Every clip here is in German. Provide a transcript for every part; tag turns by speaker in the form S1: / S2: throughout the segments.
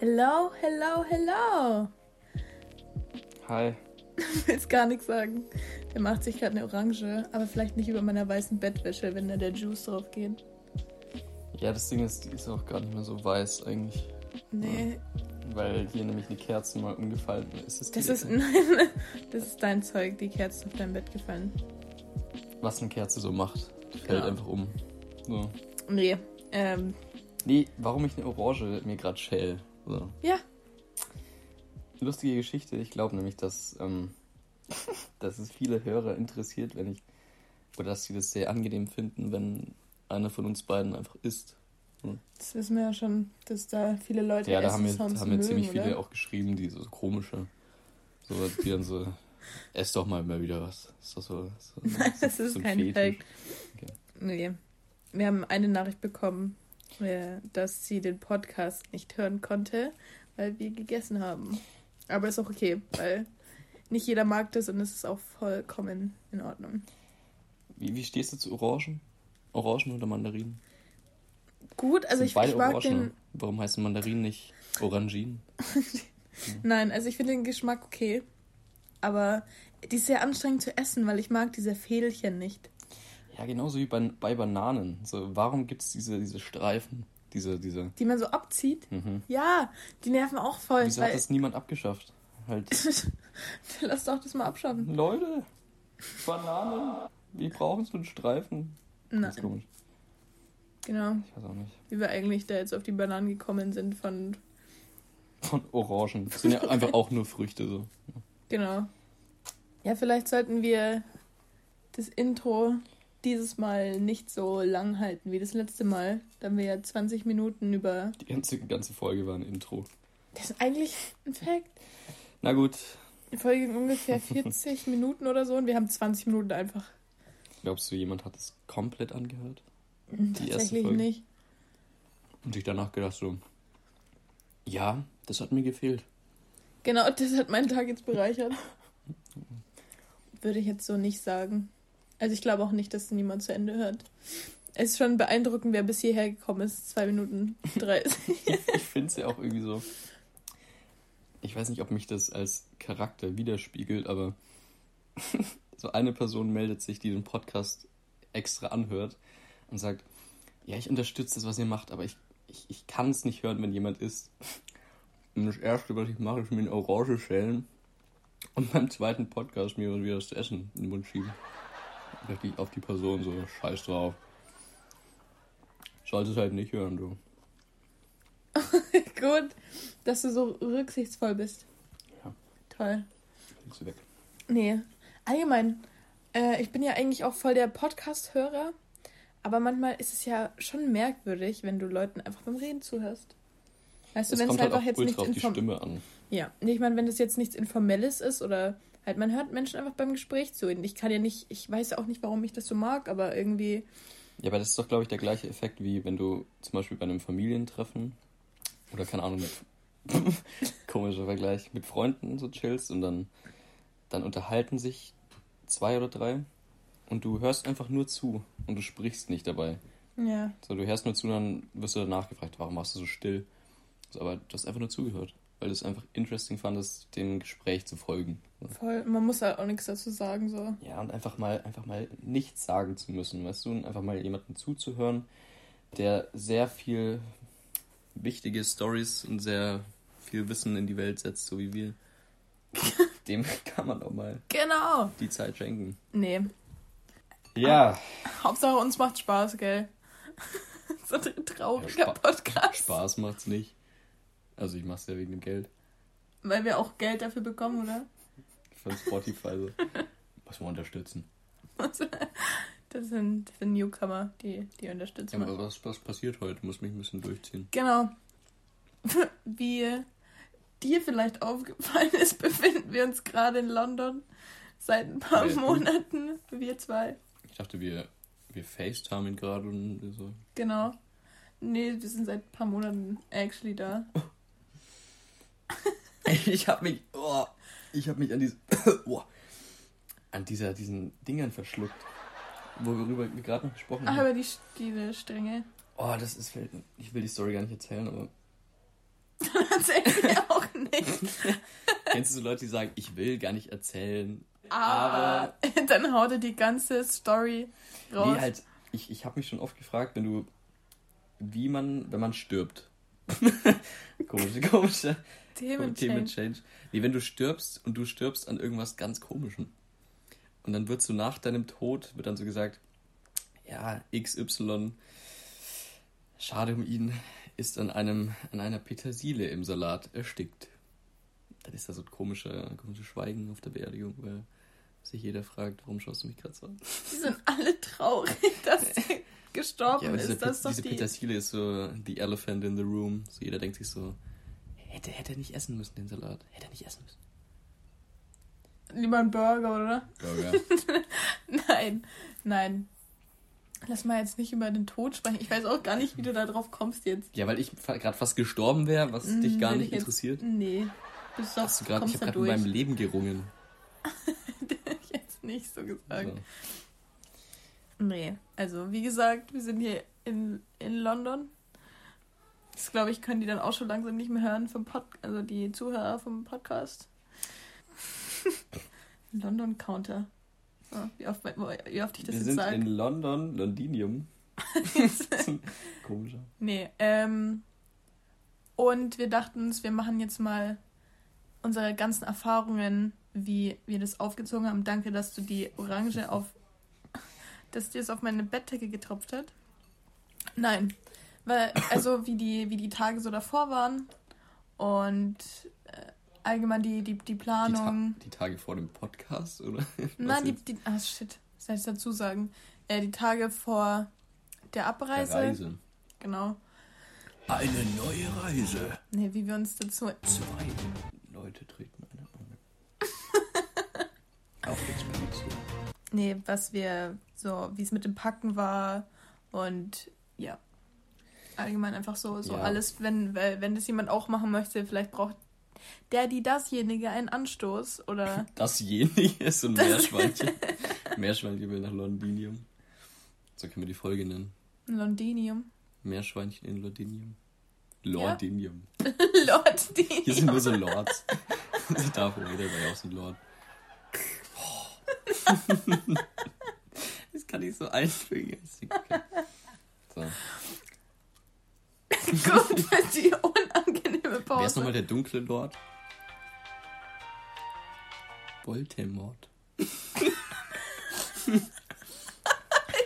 S1: Hello, hello, hello.
S2: Hi.
S1: Willst gar nichts sagen. Der macht sich gerade eine Orange, aber vielleicht nicht über meiner weißen Bettwäsche, wenn da der Juice drauf geht.
S2: Ja, das Ding ist, die ist auch gar nicht mehr so weiß eigentlich.
S1: Nee,
S2: Weil hier nämlich eine Kerze mal umgefallen ist. Die
S1: das ist, nein, das ist dein Zeug. Die Kerze ist auf dein Bett gefallen.
S2: Was eine Kerze so macht. Die fällt
S1: Ja.
S2: einfach um. So.
S1: Nee, ähm,
S2: Nee, warum ich eine Orange mir gerade schäl. So.
S1: ja.
S2: Lustige Geschichte. Ich glaube nämlich, dass, ähm, dass es viele Hörer interessiert, wenn ich. Oder dass sie das sehr angenehm finden, wenn einer von uns beiden einfach isst.
S1: Das wissen wir ja schon, dass da viele Leute
S2: Ja, da haben
S1: Essenssounds
S2: haben
S1: mögen,
S2: ziemlich
S1: oder?
S2: viele auch geschrieben, die so komische. So, die dann so, ess doch mal mal wieder was. Ist doch so, so,
S1: Nein,
S2: so,
S1: das ist
S2: so ein
S1: kein
S2: Fetisch.
S1: Fake. Nee. Wir haben eine Nachricht bekommen, dass sie den Podcast nicht hören konnte, weil wir gegessen haben. Aber ist auch okay, weil nicht jeder mag das und es ist auch vollkommen in Ordnung.
S2: Wie, wie stehst du zu Orangen? Orangen oder Mandarinen?
S1: Gut, also ich,
S2: beide
S1: ich mag
S2: Orangen.
S1: den.
S2: Warum heißen Mandarinen nicht Oranginen?
S1: Nein, also ich finde den Geschmack okay. Aber die ist sehr anstrengend zu essen, weil ich mag diese Fädelchen nicht.
S2: Ja, genauso wie bei, bei Bananen. So, warum gibt es diese, diese Streifen? Diese, diese.
S1: Die man so abzieht.
S2: Mhm.
S1: Ja, die nerven auch voll.
S2: Wieso hat
S1: weil,
S2: das niemand abgeschafft? Halt.
S1: Lass doch das mal abschaffen.
S2: Leute, Bananen. Wir brauchen so einen Streifen. Das ist
S1: Nein,
S2: komisch.
S1: genau.
S2: Ich weiß auch nicht.
S1: Wie wir eigentlich da jetzt auf die Bananen gekommen sind von.
S2: Von Orangen. Das sind ja einfach auch nur Früchte so.
S1: Genau. Ja, vielleicht sollten wir das Intro dieses Mal nicht so lang halten wie das letzte Mal. Da haben wir ja 20 Minuten über.
S2: Die ganze, ganze Folge war ein Intro.
S1: Das ist eigentlich ein Fact.
S2: Na gut,
S1: Die Folge ging ungefähr 40 Minuten oder so und wir haben 20 Minuten einfach.
S2: glaubst du, jemand hat es komplett angehört? erste
S1: Tatsächlich
S2: Folge.
S1: nicht.
S2: Und sich danach gedacht so, ja, das hat mir gefehlt.
S1: Genau, das hat meinen Tag jetzt bereichert. Würde ich jetzt so nicht sagen. Also ich glaube auch nicht, dass niemand zu Ende hört. Es ist schon beeindruckend, wer bis hierher gekommen ist. Zwei Minuten 30.
S2: Ich finde es ja auch irgendwie so. Ich weiß nicht, ob mich das als Charakter widerspiegelt, aber so eine Person meldet sich, die den Podcast extra anhört und sagt, ja, ich unterstütze das, was ihr macht, aber ich, ich, ich kann es nicht hören, wenn jemand isst. Und das Erste, was ich mache, ist mir eine Orange schälen und beim zweiten Podcast mir wieder das Essen in den Mund schieben. Richtig auf die Person so, scheiß drauf. Solltest halt nicht hören, du.
S1: Gut, dass du so rücksichtsvoll bist.
S2: Ja.
S1: Toll.
S2: Legst du weg.
S1: Nee, allgemein. Äh, ich bin ja eigentlich auch voll der Podcast-Hörer. Aber manchmal ist es ja schon merkwürdig, wenn du Leuten einfach beim Reden zuhörst. Weißt du,
S2: Es
S1: wenn es
S2: halt
S1: einfach
S2: auch
S1: jetzt
S2: an.
S1: Ja, nee, ich meine, wenn das jetzt nichts Informelles ist oder halt man hört Menschen einfach beim Gespräch zu. Und ich kann ja nicht, ich weiß ja auch nicht, warum ich das so mag, aber irgendwie,
S2: Ja, aber das ist doch, glaube ich, der gleiche Effekt, wie wenn du zum Beispiel bei einem Familientreffen oder keine Ahnung, mit komischer Vergleich, mit Freunden so chillst und dann, dann unterhalten sich zwei oder drei und du hörst einfach nur zu und du sprichst nicht dabei.
S1: ja,
S2: So, du hörst nur zu und dann wirst du danach gefragt, warum warst du so still? So, aber du hast einfach nur zugehört, weil du es einfach interesting fandest, dem Gespräch zu folgen.
S1: Voll. Man muss halt auch nichts dazu sagen, so.
S2: Ja, und einfach mal, einfach mal nichts sagen zu müssen, weißt du, und einfach mal jemanden zuzuhören, der sehr viel wichtige Stories und sehr viel Wissen in die Welt setzt, so wie wir. Dem kann man auch mal
S1: Genau.
S2: die Zeit schenken.
S1: Nee,
S2: Ja,
S1: Hauptsache uns macht Spaß, gell? so ein trauriger
S2: Ja, Spa-
S1: Podcast.
S2: Spaß macht's nicht. Also ich mach's ja wegen dem Geld.
S1: Weil wir auch Geld dafür bekommen, oder?
S2: Von Spotify so. Muss man unterstützen.
S1: Das sind, das sind Newcomer, die, die unterstützen.
S2: Ja, aber was, was passiert heute? Muss mich ein bisschen durchziehen.
S1: Genau. Wie dir vielleicht aufgefallen ist, befinden wir uns gerade in London seit ein paar
S2: du?
S1: Monaten. Wir zwei.
S2: Ich dachte, wir, wir FaceTimen gerade und so.
S1: Genau. Nee, wir sind seit ein paar Monaten actually da.
S2: Ich habe mich, oh, ich habe mich an diese, oh, an dieser, diesen Dingern verschluckt, worüber wir gerade noch gesprochen
S1: Ach,
S2: haben.
S1: aber die, die Stränge.
S2: Oh, das ist, ich will die Story gar nicht erzählen, aber
S1: erzählen wir auch nicht.
S2: Kennst du so Leute, die sagen, ich will gar nicht erzählen,
S1: Aber dann haut er die ganze Story raus.
S2: Nee, halt, ich, ich habe mich schon oft gefragt, wenn du, wie man, wenn man stirbt. komische, komische
S1: Themen
S2: Change. Nee, wenn du stirbst und du stirbst an irgendwas ganz Komischem. Und dann wird so nach deinem Tod, wird dann so gesagt, ja, XY, schade um ihn, ist an einem, an einer Petersile im Salat erstickt. Dann ist da so ein komischer, komisches Schweigen auf der Beerdigung, weil sich jeder fragt, warum schaust du mich gerade so an?
S1: Die sind alle traurig, dass er gestorben
S2: Ja, aber diese,
S1: ist. Das ist
S2: diese
S1: die...
S2: Petersilie ist so the elephant in the room. So jeder denkt sich so, hätte, hätte er nicht essen müssen, den Salat. Hätte er nicht essen müssen.
S1: Lieber ein Burger, oder?
S2: Burger.
S1: Nein, nein. Lass mal jetzt nicht über den Tod sprechen. Ich weiß auch gar nicht, wie du da drauf kommst jetzt.
S2: ja, weil ich gerade fast gestorben wäre, was dich
S1: Hm,
S2: gar nicht
S1: ich jetzt-
S2: interessiert.
S1: Nee. Bist doch,
S2: Hast du grad, ich habe gerade mit meinem Leben gerungen.
S1: jetzt nicht so gesagt.
S2: So.
S1: Nee, also wie gesagt, wir sind hier in, in London. Das glaube ich, können die dann auch schon langsam nicht mehr hören vom Pod also die Zuhörer vom Podcast. London Counter. Ja, wie, oft, wie oft ich das
S2: Wir
S1: jetzt
S2: sind
S1: sage.
S2: in London, Londinium. Komischer.
S1: Nee, ähm. Und wir dachten uns, wir machen jetzt mal unsere ganzen Erfahrungen, wie wir das aufgezogen haben. Danke, dass du die Orange auf. dass dir es auf meine Bettdecke getropft hat. Nein. Weil, also wie die, wie die Tage so davor waren. Und äh, allgemein die, die, die
S2: Die, Ta
S1: Planung.
S2: die Tage vor dem Podcast, oder?
S1: Nein,
S2: Was
S1: die, die. Ah, shit. Was soll ich dazu sagen? Äh, die Tage vor der Abreise.
S2: Der Reise.
S1: Genau.
S2: Eine neue Reise.
S1: Nee, wie wir uns dazu
S2: Zwei Leute treten eine Auf Expedition.
S1: Nee, was wir so, wie es mit dem Packen war und ja. Allgemein einfach so, so
S2: Ja.
S1: alles, wenn, wenn das jemand auch machen möchte, vielleicht braucht der, die, dasjenige einen Anstoß oder.
S2: Dasjenige ist ein Meerschweinchen. Meerschweinchen will nach Londinium. So können wir die Folge nennen.
S1: Londinium.
S2: Meerschweinchen in Londinium. Lordinium.
S1: Lord
S2: Hier sind nur so Lords. Also Darth Vader war ja auch so ein Lord. Das kann ich so einfügen. So.
S1: Gut für die unangenehme
S2: Wer ist
S1: Pause.
S2: nochmal der dunkle Lord? Voldemort.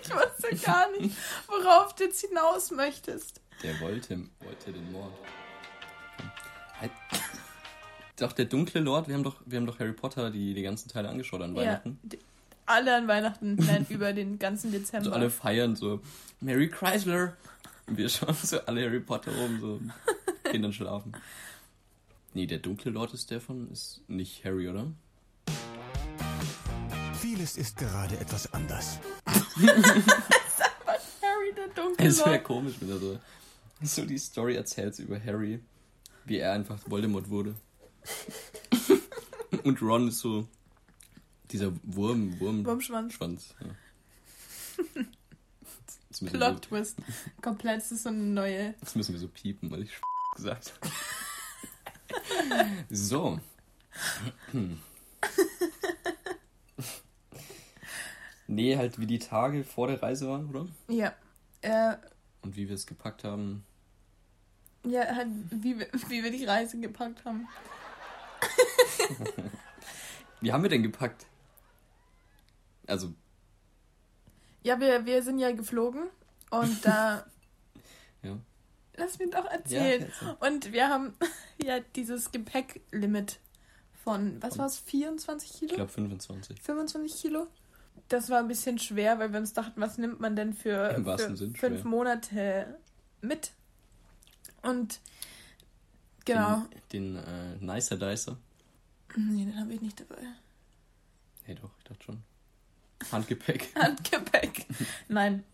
S1: Ich wusste gar nicht, worauf du jetzt hinaus möchtest.
S2: Der wollte, wollte den Mord. Halt. Doch, der dunkle Lord, wir haben doch, wir haben doch Harry Potter die, die ganzen Teile angeschaut an Weihnachten.
S1: Ja, alle an Weihnachten, nein, über den ganzen Dezember.
S2: So alle feiern so, Mary Chrysler. Wir schauen so alle Harry Potter rum, so, gehen dann schlafen. Nee, der dunkle Lord ist der von, ist nicht Harry, oder?
S3: Vieles ist gerade etwas anders.
S1: Harry, der dunkle
S2: Es wäre komisch, wenn er so, so die Story erzählt über Harry, wie er einfach Voldemort wurde. Und Ron ist so dieser Wurm, Wurm,
S1: Wurmschwanz.
S2: Schwanz. Ja. Jetzt müssen, wir,
S1: Plot Twist. Komplett das ist so eine neue.
S2: jetzt müssen wir so piepen, weil ich gesagt habe. So. Nee, halt wie die Tage vor der Reise waren, oder?
S1: Ja. Äh,
S2: Und wie wir es gepackt haben.
S1: ja, halt, wie, wir- wie wir die Reise gepackt haben.
S2: Wie haben wir denn gepackt? Also,
S1: Ja, wir, wir sind ja geflogen und da.
S2: Ja.
S1: Lass mich doch
S2: ja,
S1: erzählen.
S2: erzähl.
S1: Und wir haben ja dieses Gepäcklimit von, was war es, 24 Kilo?
S2: ich glaube 25.
S1: 25 Kilo. Das war ein bisschen schwer, weil wir uns dachten, was nimmt man denn für, für fünf
S2: schwer.
S1: Monate mit? Und genau.
S2: Den, den äh, Nicer Dicer.
S1: Nee, den habe ich nicht dabei.
S2: Nee, doch, ich dachte schon. Handgepäck.
S1: Handgepäck. Nein.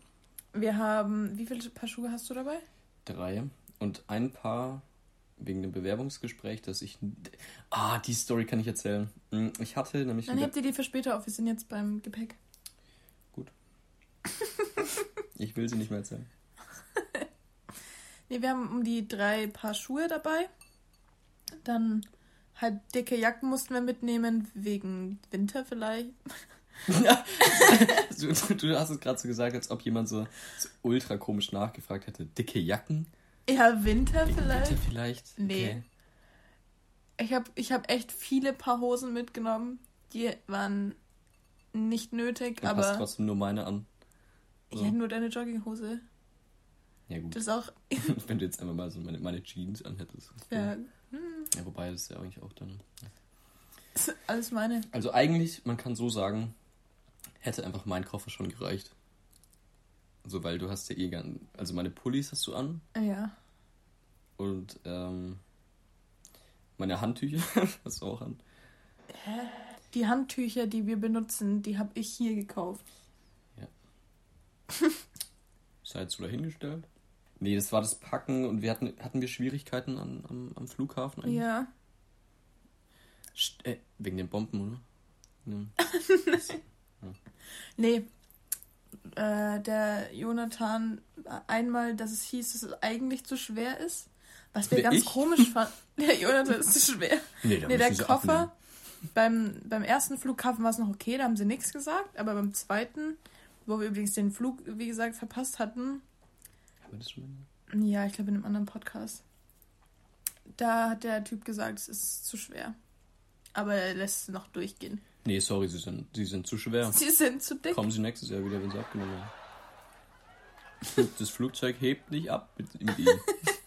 S1: Wir haben. Wie viele Paar Schuhe hast du dabei?
S2: Drei. Und ein Paar wegen dem Bewerbungsgespräch, dass ich. Ah, die Story kann ich erzählen. Hm, Ich hatte nämlich.
S1: Dann hebt ihr die für später auf. Wir sind jetzt beim Gepäck.
S2: Ich will sie nicht mehr erzählen.
S1: Nee, wir haben um die drei Paar Schuhe dabei. Dann halt dicke Jacken mussten wir mitnehmen, wegen Winter vielleicht.
S2: du, du hast es gerade so gesagt, als ob jemand so, so ultra komisch nachgefragt hätte. Dicke Jacken?
S1: Ja, Winter vielleicht.
S2: Winter vielleicht?
S1: Nee.
S2: Okay.
S1: Ich habe ich hab echt viele Paar Hosen mitgenommen. Die waren nicht nötig,
S2: Dann
S1: aber
S2: trotzdem nur meine an. So.
S1: ja, nur deine Jogginghose.
S2: Ja, gut.
S1: Das ist auch.
S2: Wenn du jetzt einfach mal so meine, meine Jeans anhättest.
S1: Ja,
S2: ja, wobei, das ist ja eigentlich auch dann.
S1: Alles meine.
S2: Also eigentlich, man kann so sagen, hätte einfach mein Koffer schon gereicht. Also weil du hast ja eh gern, also meine Pullis hast du an
S1: Ja.
S2: und ähm, meine Handtücher hast du auch an.
S1: Die Handtücher, die wir benutzen, die habe ich hier gekauft.
S2: Sei jetzt so dahingestellt. Nee, das war das Packen und wir hatten, hatten wir Schwierigkeiten an, am, am Flughafen eigentlich?
S1: Ja.
S2: St äh, wegen den Bomben, oder? Ja.
S1: Nee. Äh, der Jonathan, einmal, dass es hieß, dass es eigentlich zu schwer ist. Was wir
S2: Wer,
S1: ganz
S2: ich?
S1: komisch fanden. Der Jonathan ist zu schwer.
S2: Nee,
S1: Nee, der Koffer. Beim, beim ersten Flughafen war es noch okay, da haben sie nichts gesagt. Aber beim zweiten, wo wir übrigens den Flug, wie gesagt, verpasst hatten,
S2: Haben wir das schon mal?
S1: ja, ich glaube in einem anderen Podcast, da hat der Typ gesagt, es ist zu schwer. Aber er lässt es noch durchgehen.
S2: Nee, sorry, sie sind, sie sind zu schwer.
S1: Sie sind zu dick.
S2: Kommen sie nächstes Jahr wieder, wenn sie abgenommen haben. Das Flugzeug hebt nicht ab mit, mit ihm.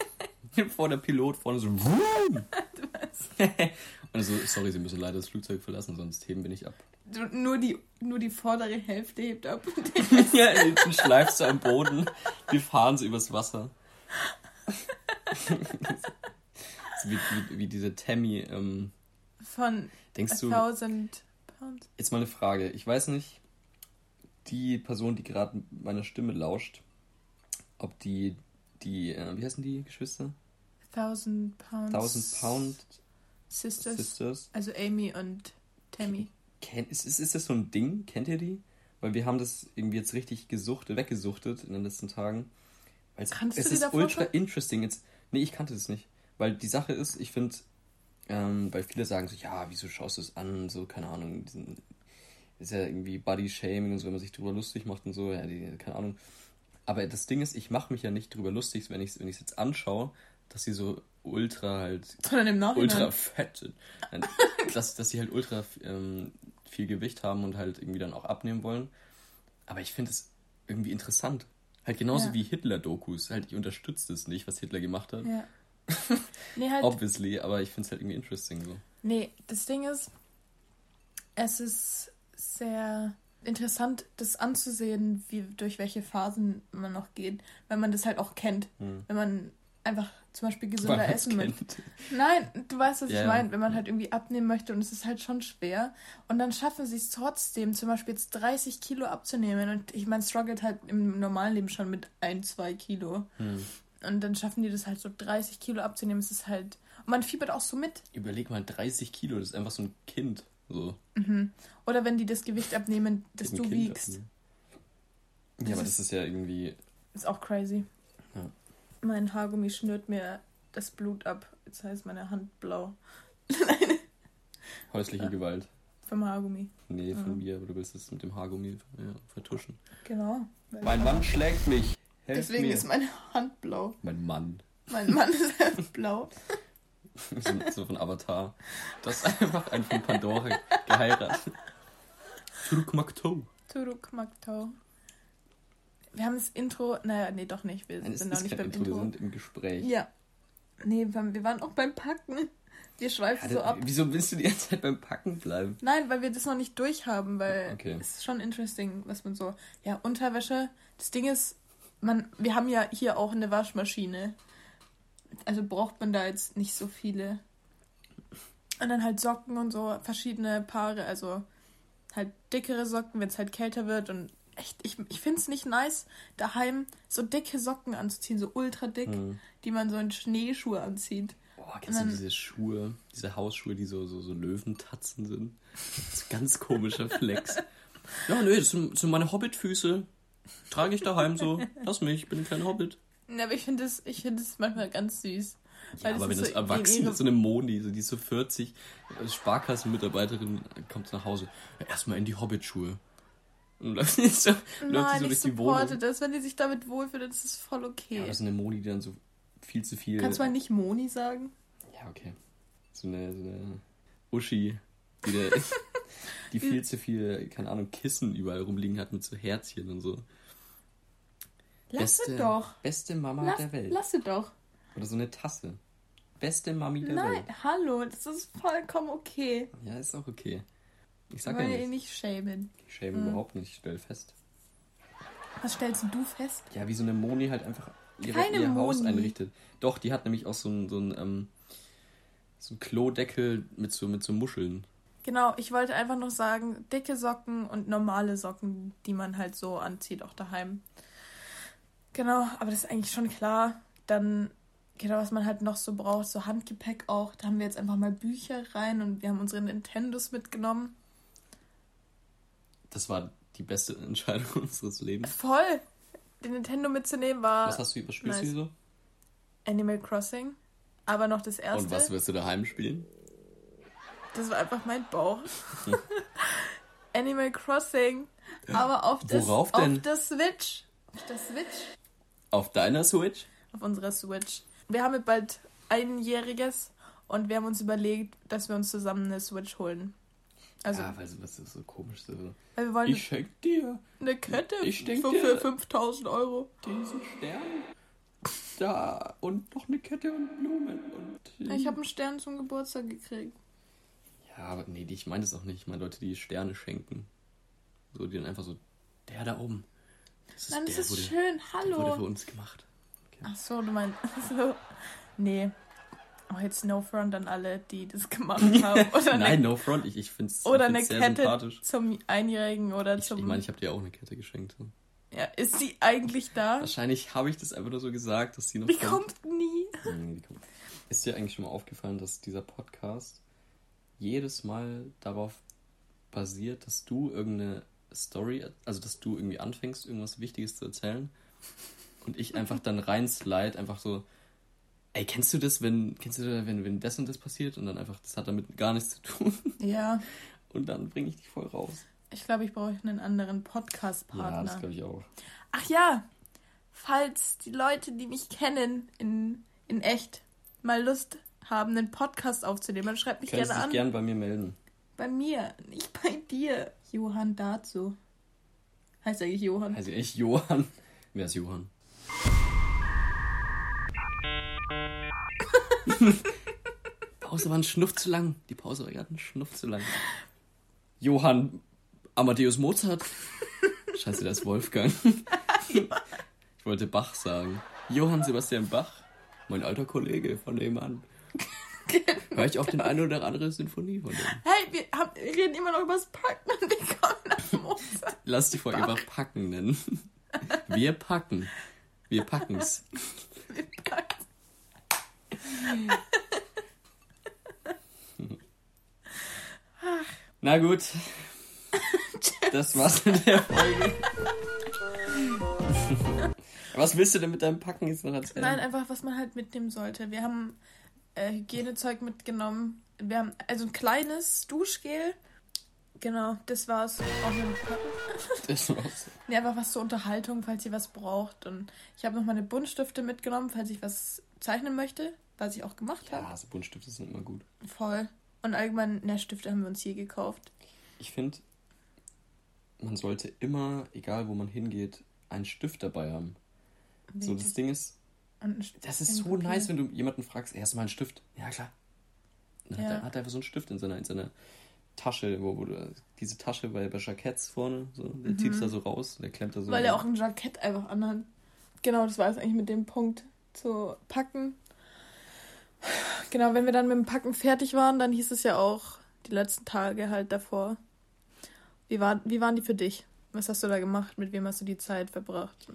S2: Vor der Pilot vorne so. Und so, sorry, sie müssen leider das Flugzeug verlassen, sonst heben wir nicht ab.
S1: Du- Nur die, nur die vordere Hälfte hebt ab.
S2: ja, hinten schleift sie am Boden. Die fahren sie übers Wasser. wie, wie, wie diese Tammy. Ähm,
S1: Von
S2: denkst du,
S1: thousand pounds.
S2: jetzt mal eine Frage. Ich weiß nicht, die Person, die gerade meiner Stimme lauscht, ob die, die, äh, wie heißen die Geschwister?
S1: Thousand pounds.
S2: 1000 Pound
S1: Sisters.
S2: Sisters.
S1: Also Amy und Tammy.
S2: Kennt, ist, ist, ist das so ein Ding? Kennt ihr die? Weil wir haben das irgendwie jetzt richtig gesuchtet, weggesuchtet in den letzten Tagen. Weil es,
S1: Kannst
S2: es
S1: du die
S2: ist
S1: davor
S2: ultra
S1: schon?
S2: interesting. Jetzt, nee, ich kannte das nicht. Weil die Sache ist, ich finde, ähm, weil viele sagen so, ja, wieso schaust du es an? So, keine Ahnung, diesen, ist ja irgendwie Body-Shaming und so, wenn man sich drüber lustig macht und so, ja, die, keine Ahnung. Aber das Ding ist, ich mache mich ja nicht drüber lustig, wenn ich es wenn ich's jetzt anschaue, dass sie so ultra halt
S1: Sondern im Nachhinein.
S2: ultra fett sind. Dass, dass sie halt ultra ähm, viel Gewicht haben und halt irgendwie dann auch abnehmen wollen. Aber ich finde es irgendwie interessant. Halt genauso
S1: Ja.
S2: wie Hitler-Dokus. Halt, ich unterstütze es nicht, was Hitler gemacht hat.
S1: Ja. Nee, halt,
S2: Obviously, aber ich finde es halt irgendwie interesting so.
S1: nee, das Ding ist, es ist sehr interessant, das anzusehen, wie durch welche Phasen man noch geht, weil man das halt auch kennt.
S2: Hm.
S1: Wenn man einfach zum Beispiel gesünder essen möchte.
S2: kennt.
S1: Nein, du weißt, was
S2: Ja,
S1: ich meine. Wenn man halt irgendwie abnehmen möchte und es ist halt schon schwer. Und dann schaffen sie es trotzdem, zum Beispiel jetzt 30 Kilo abzunehmen. Und ich meine, struggelt halt im normalen Leben schon mit ein, zwei Kilo.
S2: Hm.
S1: Und dann schaffen die das halt so 30 Kilo abzunehmen. Es ist halt. Und man fiebert auch so mit.
S2: Überleg mal, 30 Kilo, das ist einfach so ein Kind. So.
S1: Oder wenn die das Gewicht abnehmen, das du
S2: Kind
S1: wiegst.
S2: abnehmen.
S1: Das
S2: Ja, aber
S1: ist-
S2: das ist ja irgendwie.
S1: Ist auch crazy.
S2: Ja.
S1: Mein Haargummi schnürt mir das Blut ab. Jetzt heißt meine Hand blau.
S2: Häusliche Gewalt.
S1: Vom Haargummi.
S2: Nee, von
S1: Ja.
S2: mir, aber du willst es mit dem Haargummi ja, vertuschen.
S1: Genau.
S2: Mein Mann schlägt mich. Helft
S1: Deswegen
S2: mir.
S1: ist meine Hand blau.
S2: mein Mann.
S1: Mein Mann ist halt blau.
S2: So, so von Avatar. Das ist einfach ein von Pandora geheiratet. Turuk Makto.
S1: Turuk Maktau. Wir haben das Intro. Naja, nee, doch nicht. Wir
S2: Nein,
S1: sind noch nicht beim
S2: Intro,
S1: Intro.
S2: wir sind im Gespräch.
S1: Ja. Nee, wir waren auch beim Packen. Wir schweifen
S2: Ja,
S1: so ab.
S2: Wieso willst du die ganze Zeit beim Packen bleiben?
S1: Nein, weil wir das noch nicht durchhaben, weil
S2: Okay.
S1: es ist schon interesting, was man so. Ja, Unterwäsche. Das Ding ist, man, wir haben ja hier auch eine Waschmaschine. Also braucht man da jetzt nicht so viele. Und dann halt Socken und so, verschiedene Paare, also halt dickere Socken, wenn es halt kälter wird und echt, ich, ich finde es nicht nice, daheim so dicke Socken anzuziehen, so ultra dick,
S2: Hm.
S1: die man so in Schneeschuhe anzieht.
S2: Boah, kennst du
S1: dann-
S2: diese Schuhe, diese Hausschuhe, die so, so, so Löwentatzen sind? Ganz komischer Flex. Ja, nee, das sind, das sind meine Hobbitfüße. Trage ich daheim so. Lass mich, ich bin ein kleiner Hobbit.
S1: Ja, aber ich finde es ich find es manchmal ganz süß.
S2: Ja, aber wenn das
S1: so in
S2: erwachsen
S1: ihre-
S2: ist, so eine Moni, so, die ist so 40, als Sparkassenmitarbeiterin, kommt nach Hause. Ja, erstmal in die Hobbitschuhe. Und läuft die so,
S1: Nein,
S2: so durch die Wohnung.
S1: das. Wenn die sich damit wohlfühlt, dann ist das voll okay.
S2: Ja, das ist eine Moni, die dann so viel zu viel.
S1: Kannst du mal nicht Moni sagen?
S2: Ja, okay. So eine, so eine Uschi, die, der, die viel zu viel, keine Ahnung, Kissen überall rumliegen hat mit so Herzchen und so.
S1: Lass
S2: beste,
S1: es doch.
S2: Beste Mama
S1: Lass,
S2: der Welt.
S1: lass doch.
S2: Oder so eine Tasse. Beste Mami der
S1: Nein,
S2: Welt.
S1: hallo, das ist vollkommen okay.
S2: Ja, ist auch okay. Ich sag
S1: Wollen
S2: ja nicht.
S1: nicht schämen.
S2: Ich schäme
S1: Mhm.
S2: überhaupt nicht, ich stell fest.
S1: Was stellst du fest?
S2: Ja, wie so eine Moni halt einfach ihre,
S1: Keine
S2: ihr Haus
S1: Moni.
S2: einrichtet. Doch, die hat nämlich auch so ein, so ein, ähm, so ein Klodeckel mit so, mit so Muscheln.
S1: Genau, ich wollte einfach noch sagen, dicke Socken und normale Socken, die man halt so anzieht, auch daheim. Genau, aber das ist eigentlich schon klar. Dann, genau, was man halt noch so braucht, so Handgepäck auch. Da haben wir jetzt einfach mal Bücher rein und wir haben unsere Nintendos mitgenommen.
S2: Das war die beste Entscheidung unseres Lebens.
S1: Voll! Den Nintendo mitzunehmen war
S2: Was hast du, was spielst
S1: nice.
S2: so?
S1: Animal Crossing. Aber noch das erste.
S2: Und was wirst du daheim spielen?
S1: Das war einfach mein Bauch. Animal Crossing. Aber auf, das,
S2: Worauf denn?
S1: auf der Switch. Auf der Switch.
S2: Auf deiner Switch?
S1: Auf unserer Switch. Wir haben jetzt bald einjähriges und wir haben uns überlegt, dass wir uns zusammen eine Switch holen. Also,
S2: ja, weil was ist so komisch so.
S1: wollen
S2: Ich schenk dir
S1: eine Kette
S2: ich
S1: für, für 5000 Euro.
S2: diesen Stern. Da und noch eine Kette und Blumen und.
S1: Ich habe einen Stern zum Geburtstag gekriegt.
S2: Ja, aber nee, die- ich meine das auch nicht. Ich meine Leute, die Sterne schenken. So, die dann einfach so, der da oben. Das ist
S1: Nein, das
S2: der
S1: ist
S2: wurde,
S1: schön.
S2: der wurde für
S1: Hallo.
S2: uns gemacht.
S1: Ach so, du meinst. So. Nee. Oh, jetzt No Front an alle, die das gemacht haben. Oder
S2: Nein,
S1: eine,
S2: no front. Ich, ich finde es
S1: oder eine
S2: sehr
S1: Kette
S2: sympathisch.
S1: zum Einjährigen oder
S2: Ich,
S1: zum.
S2: ich meine, ich habe dir auch eine Kette geschenkt. So.
S1: ja, ist sie eigentlich da?
S2: Wahrscheinlich habe ich das einfach nur so gesagt, dass sie noch
S1: Die
S2: kommt.
S1: kommt nie.
S2: Nee, die kommt. Ist dir eigentlich schon mal aufgefallen, dass dieser Podcast jedes Mal darauf basiert, dass du irgendeine Story, also dass du irgendwie anfängst, irgendwas Wichtiges zu erzählen und ich einfach dann rein slide, einfach so, ey, kennst du das, wenn, kennst du das, wenn, wenn das und das passiert und dann einfach, das hat damit gar nichts zu tun
S1: Ja,
S2: und dann bringe ich dich voll raus.
S1: ich glaube, ich brauche einen anderen
S2: Ja, das
S1: Podcast-Partner.
S2: glaube ich auch.
S1: Ach ja, falls die Leute, die mich kennen, in, in echt mal Lust haben, einen Podcast aufzunehmen, dann schreibt mich
S2: Könntest
S1: gerne
S2: dich
S1: an.
S2: gern bei mir melden.
S1: Bei mir, nicht bei dir. Johann dazu. Heißt eigentlich Johann.
S2: Also echt Johann. Wer ist Johann? Pause war ein Schnuff zu lang. Die Pause war gerade ein Schnuff zu lang. Johann Amadeus Mozart. Scheiße, das ist Wolfgang. Ich wollte Bach sagen. Johann Sebastian Bach. Mein alter Kollege von nebenan. Hör ich auch den eine oder andere Sinfonie von dem.
S1: Hey, wir, haben, reden immer noch über das Packen und wir kommen nach Mozart.
S2: Lass die Folge einfach packen nennen. Wir packen. Wir packen's.
S1: Wir packen.
S2: Na gut. Das war's mit der Folge. Was willst du denn mit deinem Packen jetzt noch erzählen?
S1: Nein, einfach, was man halt mitnehmen sollte. Wir haben äh, Hygienezeug mitgenommen. Wir haben also ein kleines Duschgel. Genau, das war's.
S2: Das war's.
S1: Nee, einfach was zur Unterhaltung, falls ihr was braucht. Und ich habe noch meine Buntstifte mitgenommen, falls ich was zeichnen möchte, was ich auch gemacht habe.
S2: Ja, so Buntstifte sind immer gut.
S1: Voll. Und allgemein, na, Stifte haben wir uns hier gekauft.
S2: Ich finde, man sollte immer, egal wo man hingeht, einen Stift dabei haben. So, das Ding ist, das ist so
S1: Papier.
S2: nice, wenn du jemanden fragst, erst mal einen Stift. Ja, klar. Dann hat,
S1: Ja.
S2: er, hat er einfach so einen Stift in seiner, in seiner Tasche, wo, wo du, diese Tasche bei, bei Jacketts vorne, so, der zieht es da so raus, der klemmt da so.
S1: Weil er auch ein Jackett einfach anhat. Genau, das war es eigentlich mit dem Punkt zu packen. Genau, wenn wir dann mit dem Packen fertig waren, dann hieß es ja auch die letzten Tage halt davor. Wie, war, wie waren die für dich? Was hast du da gemacht? Mit wem hast du die Zeit verbracht?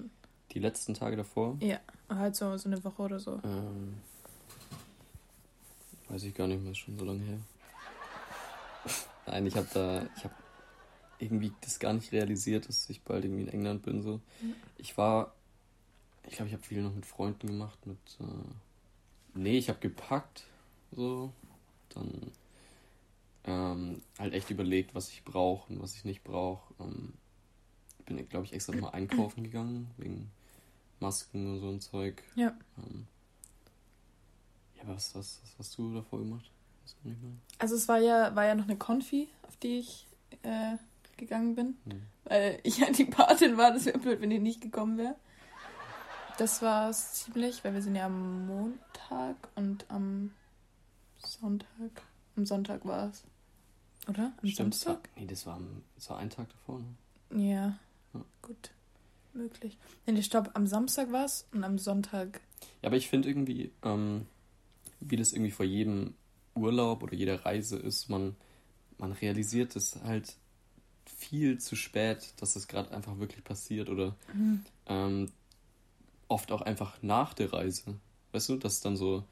S2: Die letzten Tage davor,
S1: Ja, halt so, so eine Woche oder so.
S2: ähm, weiß ich gar nicht mehr, ist schon so lange her. Nein, ich habe da, ich habe irgendwie das gar nicht realisiert, dass ich bald irgendwie in England bin. So, ich war, ich glaube, ich habe viel noch mit Freunden gemacht, mit äh, nee, ich habe gepackt, so. Dann ähm, halt echt überlegt, was ich brauche und was ich nicht brauche. Ähm, bin, glaube ich, extra mal einkaufen gegangen, wegen Masken und so ein Zeug.
S1: Ja.
S2: Ähm, ja, aber was, was, was hast du davor gemacht?
S1: Also es war ja, war ja noch eine Konfi, auf die ich äh, gegangen bin.
S2: Hm.
S1: Weil ich ja die Patin war, das wäre blöd, wenn ich nicht gekommen wäre. Das war es ziemlich, weil wir sind ja am Montag und am Sonntag. Am Sonntag war es. Oder? Am
S2: Stimmt, das war,
S1: Samstag?
S2: nee, das war, am- das war ein Tag davor, ne?
S1: Ja.
S2: Ja.
S1: Gut. Möglich. Nee, stopp, am Samstag war es und am Sonntag.
S2: Ja, aber ich finde irgendwie, ähm, wie das irgendwie vor jedem Urlaub oder jeder Reise ist, man, man realisiert es halt viel zu spät, dass es gerade einfach wirklich passiert oder ähm, oft auch einfach nach der Reise. Weißt du, dass dann so,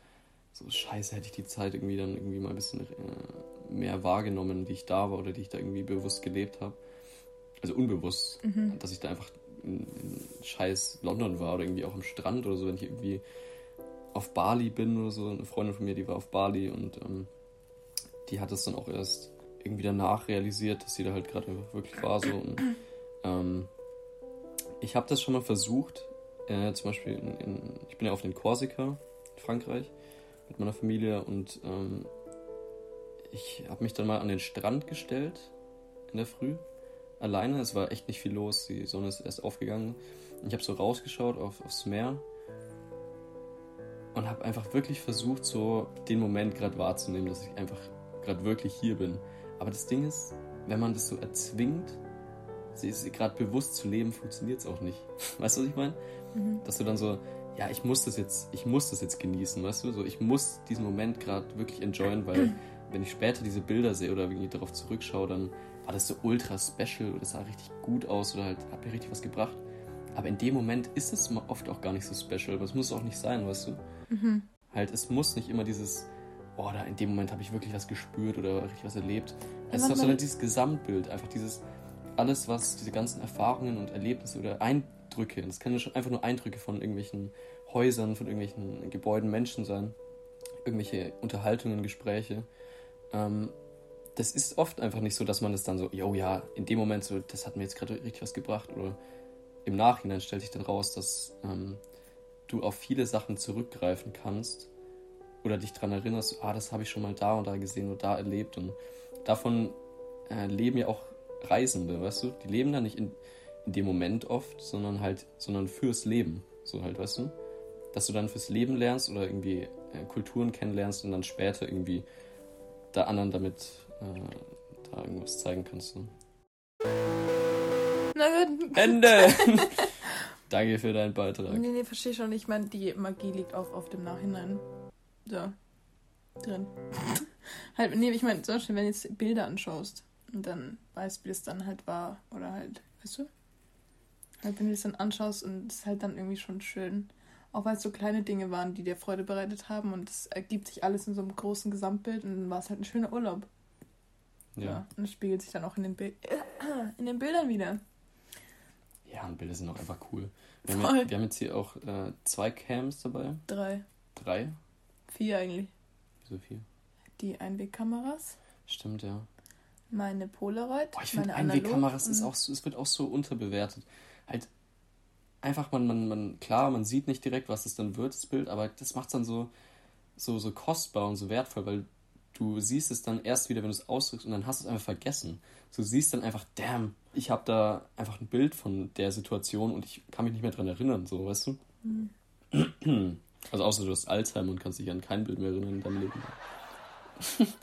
S2: so scheiße, hätte ich die Zeit irgendwie dann irgendwie mal ein bisschen äh, mehr wahrgenommen, die ich da war oder die ich da irgendwie bewusst gelebt habe. Also unbewusst,
S1: Mhm.
S2: dass ich da einfach in, in scheiß London war oder irgendwie auch am Strand oder so, wenn ich irgendwie auf Bali bin oder so. Eine Freundin von mir, die war auf Bali und ähm, die hat es dann auch erst irgendwie danach realisiert, dass sie da halt gerade wirklich war so. Und, ähm, ich habe das schon mal versucht, äh, zum Beispiel in, in, ich bin ja auf den Korsika in Frankreich mit meiner Familie und ähm, ich habe mich dann mal an den Strand gestellt in der Früh alleine. Es war echt nicht viel los. Die Sonne ist erst aufgegangen. Und ich habe so rausgeschaut auf, aufs Meer und habe einfach wirklich versucht, so den Moment gerade wahrzunehmen, dass ich einfach gerade wirklich hier bin. Aber das Ding ist, wenn man das so erzwingt, sie ist gerade bewusst zu leben, funktioniert es auch nicht. Weißt du, was ich meine?
S1: Mhm.
S2: Dass du dann so, ja, ich muss das jetzt, ich muss das jetzt genießen, weißt du? So, ich muss diesen Moment gerade wirklich enjoyen, weil wenn ich später diese Bilder sehe oder irgendwie darauf zurückschaue, dann war das so ultra special oder sah richtig gut aus oder halt hat mir richtig was gebracht. Aber in dem Moment ist es oft auch gar nicht so special, aber es muss auch nicht sein, weißt du?
S1: Mhm.
S2: Halt, es muss nicht immer dieses, oh, da in dem Moment habe ich wirklich was gespürt oder richtig was erlebt. Es ist auch sondern dieses Gesamtbild, einfach dieses, alles, was, diese ganzen Erfahrungen und Erlebnisse oder Eindrücke, das können schon einfach nur Eindrücke von irgendwelchen Häusern, von irgendwelchen Gebäuden, Menschen sein, irgendwelche Unterhaltungen, Gespräche. Ähm, das ist oft einfach nicht so, dass man das dann so, yo, ja, in dem Moment so, das hat mir jetzt gerade richtig was gebracht oder im Nachhinein stellt sich dann raus, dass ähm, du auf viele Sachen zurückgreifen kannst oder dich daran erinnerst, ah, das habe ich schon mal da und da gesehen oder da erlebt und davon äh, leben ja auch Reisende, weißt du? Die leben da nicht in, in dem Moment oft, sondern halt, sondern fürs Leben, so halt, weißt du? Dass du dann fürs Leben lernst oder irgendwie äh, Kulturen kennenlernst und dann später irgendwie da anderen damit äh, da irgendwas zeigen kannst. Ne?
S1: Na gut.
S2: Ende! Danke für deinen Beitrag.
S1: Nee, nee, verstehe schon. Ich meine, die Magie liegt auch auf dem Nachhinein. So. Drin. halt, nee, ich meine, zum Beispiel, wenn du jetzt Bilder anschaust und dann weißt, wie das dann halt war. Oder halt, weißt du? Halt, wenn du das dann anschaust und es ist halt dann irgendwie schon schön. Auch weil es so kleine Dinge waren, die dir Freude bereitet haben und es ergibt sich alles in so einem großen Gesamtbild und dann war es halt ein schöner Urlaub.
S2: Ja.
S1: Und es spiegelt sich dann auch in den, in den Bildern wieder.
S2: Ja, und Bilder sind auch einfach cool. Wir haben, ja, wir haben jetzt hier auch äh, zwei Cams dabei.
S1: Drei,
S2: Drei?
S1: vier eigentlich.
S2: Wieso vier?
S1: Die Einwegkameras,
S2: Stimmt, ja.
S1: meine Polaroid,
S2: Boah, ich finde Einwegkameras ist auch so, es wird auch so unterbewertet. Halt einfach, man, man, man, klar, man sieht nicht direkt, was es dann wird, das Bild, aber das macht es dann so, so, so kostbar und so wertvoll, weil du siehst es dann erst wieder, wenn du es ausdrückst und dann hast du es einfach vergessen. Du siehst dann einfach, damn, ich habe da einfach ein Bild von der Situation und ich kann mich nicht mehr dran erinnern, so, weißt du?
S1: Mhm.
S2: Also außer du hast Alzheimer und kannst dich an kein Bild mehr erinnern in deinem Leben.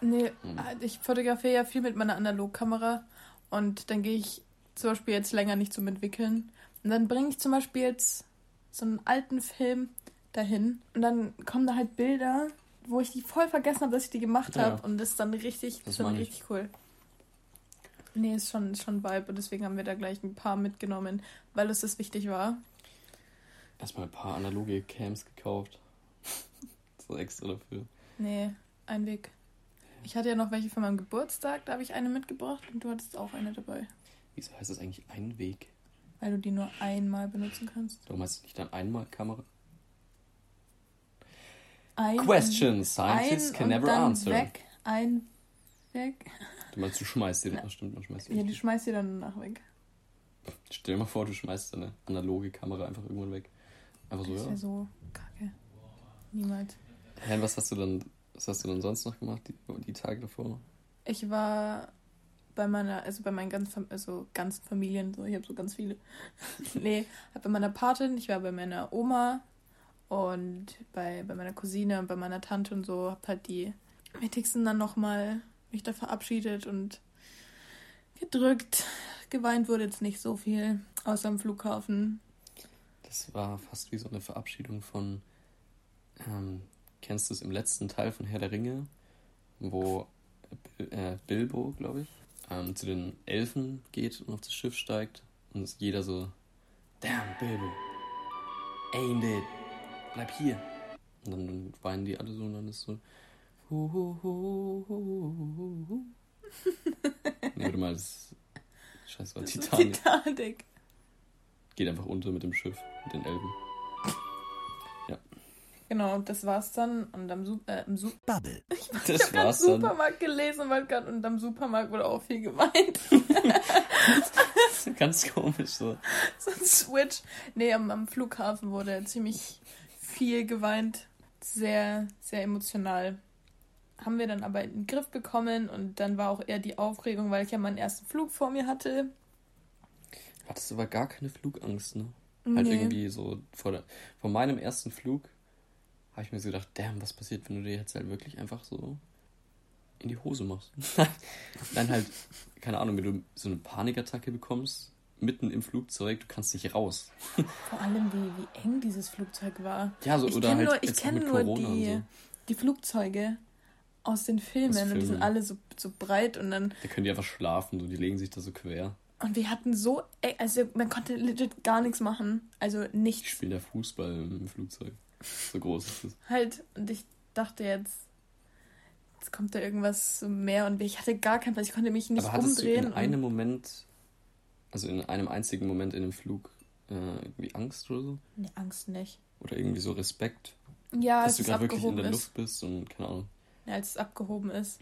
S1: Nee,
S2: Mhm.
S1: ich fotografiere ja viel mit meiner Analogkamera und dann gehe ich zum Beispiel jetzt länger nicht zum Entwickeln. Und dann bringe ich zum Beispiel jetzt so einen alten Film dahin und dann kommen da halt Bilder, wo ich die voll vergessen habe, dass ich die gemacht
S2: Ja.
S1: habe und das ist dann richtig,
S2: Das
S1: schon richtig cool. Nee, ist schon, schon Vibe und deswegen haben wir da gleich ein paar mitgenommen, weil es das wichtig war.
S2: Erstmal ein paar analoge Cams gekauft. so extra dafür.
S1: Nee, Einweg. Ich hatte ja noch welche von meinem Geburtstag, da habe ich eine mitgebracht und du hattest auch eine dabei.
S2: Wieso heißt das eigentlich Einweg?
S1: Weil du die nur einmal benutzen kannst.
S2: Warum heißt es nicht dann Einmalkamera?
S1: Ein
S2: Questions scientists can never
S1: dann
S2: answer.
S1: Weg, ein, weg.
S2: Du meinst, du schmeißt den. Ach, stimmt, man schmeißt
S1: Ja, die schmeißt sie dann nach weg.
S2: Stell dir mal vor, du schmeißt deine analoge Kamera einfach irgendwann weg. Einfach so,
S1: Das
S2: ja.
S1: wäre so kacke. Niemals.
S2: Hä, was hast du dann, was hast du dann sonst noch gemacht, die, die Tage davor?
S1: Ich war bei meiner, also bei meinen ganzen, also ganzen Familien, so, ich habe so ganz viele. nee, hab bei meiner Patin, ich war bei meiner Oma und bei, bei meiner Cousine und bei meiner Tante und so, hab halt die wichtigsten dann nochmal mich da verabschiedet und gedrückt. Geweint wurde jetzt nicht so viel, außer am Flughafen.
S2: Das war fast wie so eine Verabschiedung von. Ähm, kennst du es im letzten Teil von Herr der Ringe, wo äh, Bilbo, glaube ich, ähm, zu den Elfen geht und auf das Schiff steigt und jeder so: Damn, Bilbo, ain't it, bleib hier. Und dann, dann weinen die alle so und dann ist so. Hu, hu, hu, hu, hu, hu. nee, warte mal, das. Scheiße, war
S1: Das
S2: Titanic.
S1: Titanic.
S2: Geht einfach unter mit dem Schiff, mit den Elben.
S1: Genau, und das war's dann. Und am, Su äh, im Su
S3: Bubble.
S1: Ich
S2: Das
S1: habe gerade
S2: war's dann.
S1: Supermarkt gelesen, weil grad, und am Supermarkt wurde auch viel geweint.
S2: Ganz komisch so.
S1: so ein Switch. Nee, am, am Flughafen wurde ziemlich viel geweint. Sehr, sehr emotional. Haben wir dann aber in den Griff bekommen und dann war auch eher die Aufregung, weil ich ja meinen ersten Flug vor mir hatte.
S2: Hattest du aber gar keine Flugangst, ne? Halt
S1: Nee.
S2: irgendwie so vor, der, vor meinem ersten Flug habe ich mir so gedacht, damn, was passiert, wenn du dir jetzt halt wirklich einfach so in die Hose machst. Dann halt, keine Ahnung, wenn du so eine Panikattacke bekommst, mitten im Flugzeug, du kannst nicht raus.
S1: Vor allem, wie, wie eng dieses Flugzeug war.
S2: Ja, so,
S1: ich
S2: oder
S1: kenne
S2: halt
S1: nur, ich
S2: jetzt auch
S1: kenn
S2: mit
S1: nur die,
S2: so.
S1: die Flugzeuge aus den Filmen
S2: Aus
S1: und die sind
S2: Filmen.
S1: alle so, so breit und dann
S2: Da können die einfach schlafen, so, die legen sich da so quer.
S1: Und wir hatten so, ey, also man konnte legit gar nichts machen. Also
S2: Ich
S1: nichts.
S2: spiele da Fußball im Flugzeug. So groß ist das.
S1: Halt, und ich dachte jetzt, jetzt kommt da irgendwas mehr und ich hatte gar keinen Platz. Ich konnte mich nicht
S2: Aber
S1: umdrehen.
S2: du in einem Moment, also in einem einzigen Moment in dem Flug, äh, irgendwie Angst oder so?
S1: nee, Angst nicht.
S2: Oder irgendwie so Respekt,
S1: Ja,
S2: dass du gerade wirklich in der
S1: ist.
S2: Luft bist und keine Ahnung.
S1: Ja, als es abgehoben ist.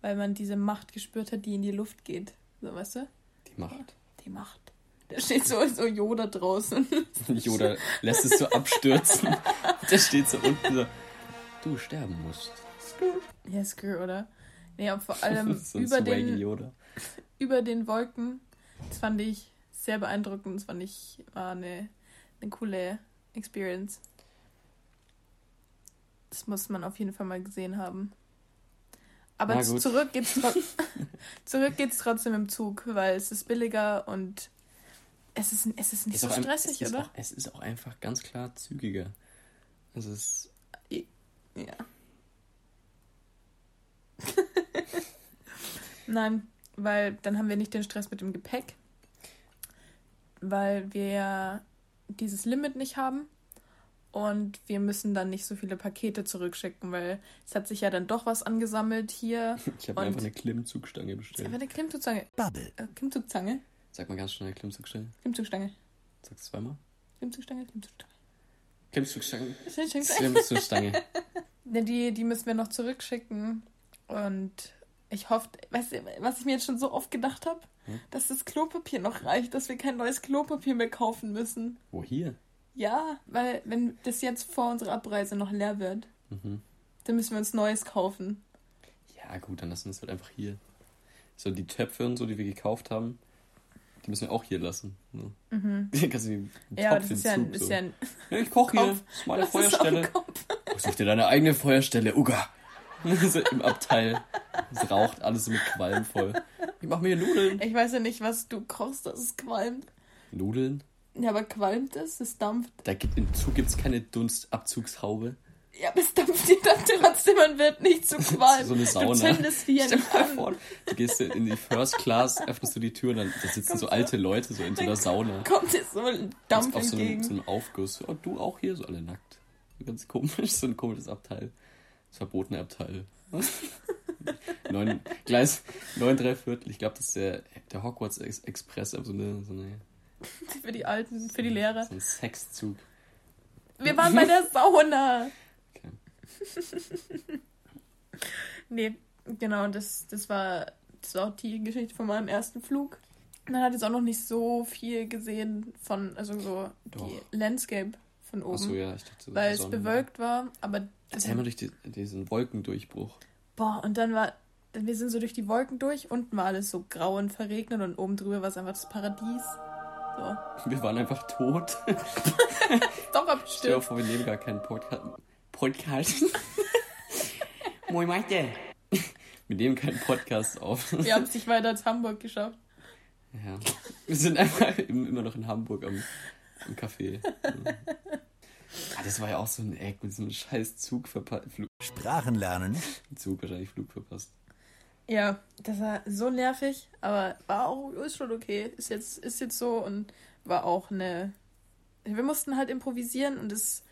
S1: Weil man diese Macht gespürt hat, die in die Luft geht. So, weißt du?
S2: Die Macht.
S1: Die Macht. Da steht so, so Yoda draußen.
S2: Yoda lässt es so abstürzen. Der steht so unten so, du sterben musst.
S1: ja, Screw, oder? Nee, aber vor allem
S2: so
S1: über den,
S2: Yoda.
S1: über den Wolken. Das fand ich sehr beeindruckend. Das fand ich, war eine, eine coole Experience. Das muss man auf jeden Fall mal gesehen haben. Aber zurück geht's, zurück geht's trotzdem im Zug, weil es ist billiger und es ist, es ist nicht
S2: Ist
S1: so
S2: ein-
S1: stressig,
S2: es ist
S1: oder?
S2: Auch, es ist auch einfach ganz klar zügiger. Es ist,
S1: Ja. Nein, weil dann haben wir nicht den Stress mit dem Gepäck, weil wir ja dieses Limit nicht haben und wir müssen dann nicht so viele Pakete zurückschicken, weil es hat sich ja dann doch was angesammelt hier.
S2: ich habe einfach eine Klimmzugstange bestellt.
S1: einfach eine Klimmzugstange.
S3: Bubble.
S1: Äh, Klimmzugstange?
S2: Sag mal ganz schnell Klimmzugstange.
S1: Klimmzugstange.
S2: Sag's zweimal.
S1: Klimmzugstange, Klimmzugstange.
S2: Klimmzugstange.
S1: Klimmzugstange.
S2: Klimmzugstange.
S1: Die, die müssen wir noch zurückschicken. Und ich hoffe, weißt du, was ich mir jetzt schon so oft gedacht habe,
S2: Hm?
S1: dass das Klopapier noch reicht, dass wir kein neues Klopapier mehr kaufen müssen.
S2: Wo hier?
S1: Ja, weil wenn das jetzt vor unserer Abreise noch leer wird,
S2: Mhm.
S1: dann müssen wir uns neues kaufen.
S2: Ja, gut, dann lassen wir es halt einfach hier. So, die Töpfe und so, die wir gekauft haben, die müssen wir auch hier lassen. Ne?
S1: Mhm.
S2: Kannst du
S1: Ja,
S2: Topf
S1: das ist ja, ein, ist
S2: so.
S1: ja ein
S2: Ja, ich koche hier. Das ist meine
S1: dem
S2: Feuerstelle. Such dir deine eigene Feuerstelle, Uga. so im Abteil. Es raucht alles so mit Qualm voll. Ich mach mir hier Nudeln.
S1: Ich weiß ja nicht, was du kochst, dass es qualmt.
S2: Nudeln?
S1: Ja, aber qualmt es? Es dampft.
S2: Da gibt, Im Zug gibt es keine Dunstabzugshaube.
S1: Ja, aber es dampft dir dann trotzdem und wird nicht zu qualm.
S2: So eine Sauna.
S1: Du zündest
S2: dir mal
S1: an.
S2: vor, du gehst in die First Class, öffnest du die Tür und dann da sitzen so alte Leute so in so einer Sauna.
S1: Kommt dir so ein Dampf
S2: auf so einem,
S1: entgegen.
S2: so einem Aufguss. Und du auch hier, so alle nackt. Ganz komisch, so ein komisches Abteil. Das verbotene Abteil. neun, Gleis 9, 3 Viertel. Ich glaube, das ist der, der Hogwarts Ex Express, aber so, eine, so, eine,
S1: Für die Alten, für die Lehrer.
S2: so ein Sexzug.
S1: Wir waren bei der Sauna.
S2: Okay.
S1: nee, genau, das, das, war, das war auch die Geschichte von meinem ersten Flug. Man hat jetzt auch noch nicht so viel gesehen von, also so
S2: Doch.
S1: die Landscape von oben.
S2: Achso, ja, ich dachte,
S1: weil es bewölkt war, aber das
S2: Erzähl mal durch die, diesen Wolkendurchbruch.
S1: Boah, und dann war, wir sind so durch die Wolken durch, unten war alles so grau und verregnet und oben drüber war es einfach das Paradies. So.
S2: Wir waren einfach tot.
S1: Doch,
S2: Stell dir vor, wir nehmen gar keinen Podcast. Podcast. Moin, Maite. Wir nehmen keinen Podcast auf.
S1: Wir haben es nicht weiter als Hamburg geschafft.
S2: Ja. Wir sind einfach im- immer noch in Hamburg am, am Café. Ja. Ah, das war ja auch so ein Eck mit so einem scheiß Zug verpasst. Flug,
S3: Sprachen lernen
S2: Zug wahrscheinlich Flug verpasst.
S1: Ja, das war so nervig, aber war auch, ist schon okay. Ist jetzt, ist jetzt so und war auch eine. Wir mussten halt improvisieren und das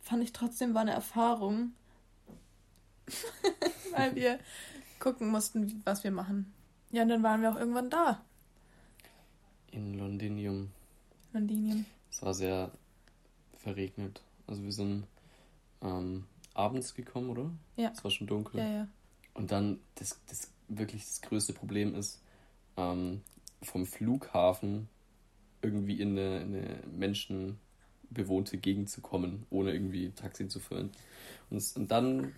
S1: fand ich trotzdem war eine Erfahrung. Weil wir gucken mussten, was wir machen. Ja, und dann waren wir auch irgendwann da.
S2: In Londinium.
S1: Londinien.
S2: Es war sehr verregnet. Also wir sind ähm, abends gekommen, oder?
S1: Ja.
S2: Es war schon dunkel.
S1: Ja, ja.
S2: Und dann das, das wirklich das größte Problem ist, ähm, vom Flughafen irgendwie in eine, in eine menschenbewohnte Gegend zu kommen, ohne irgendwie Taxi zu fahren. Und, und dann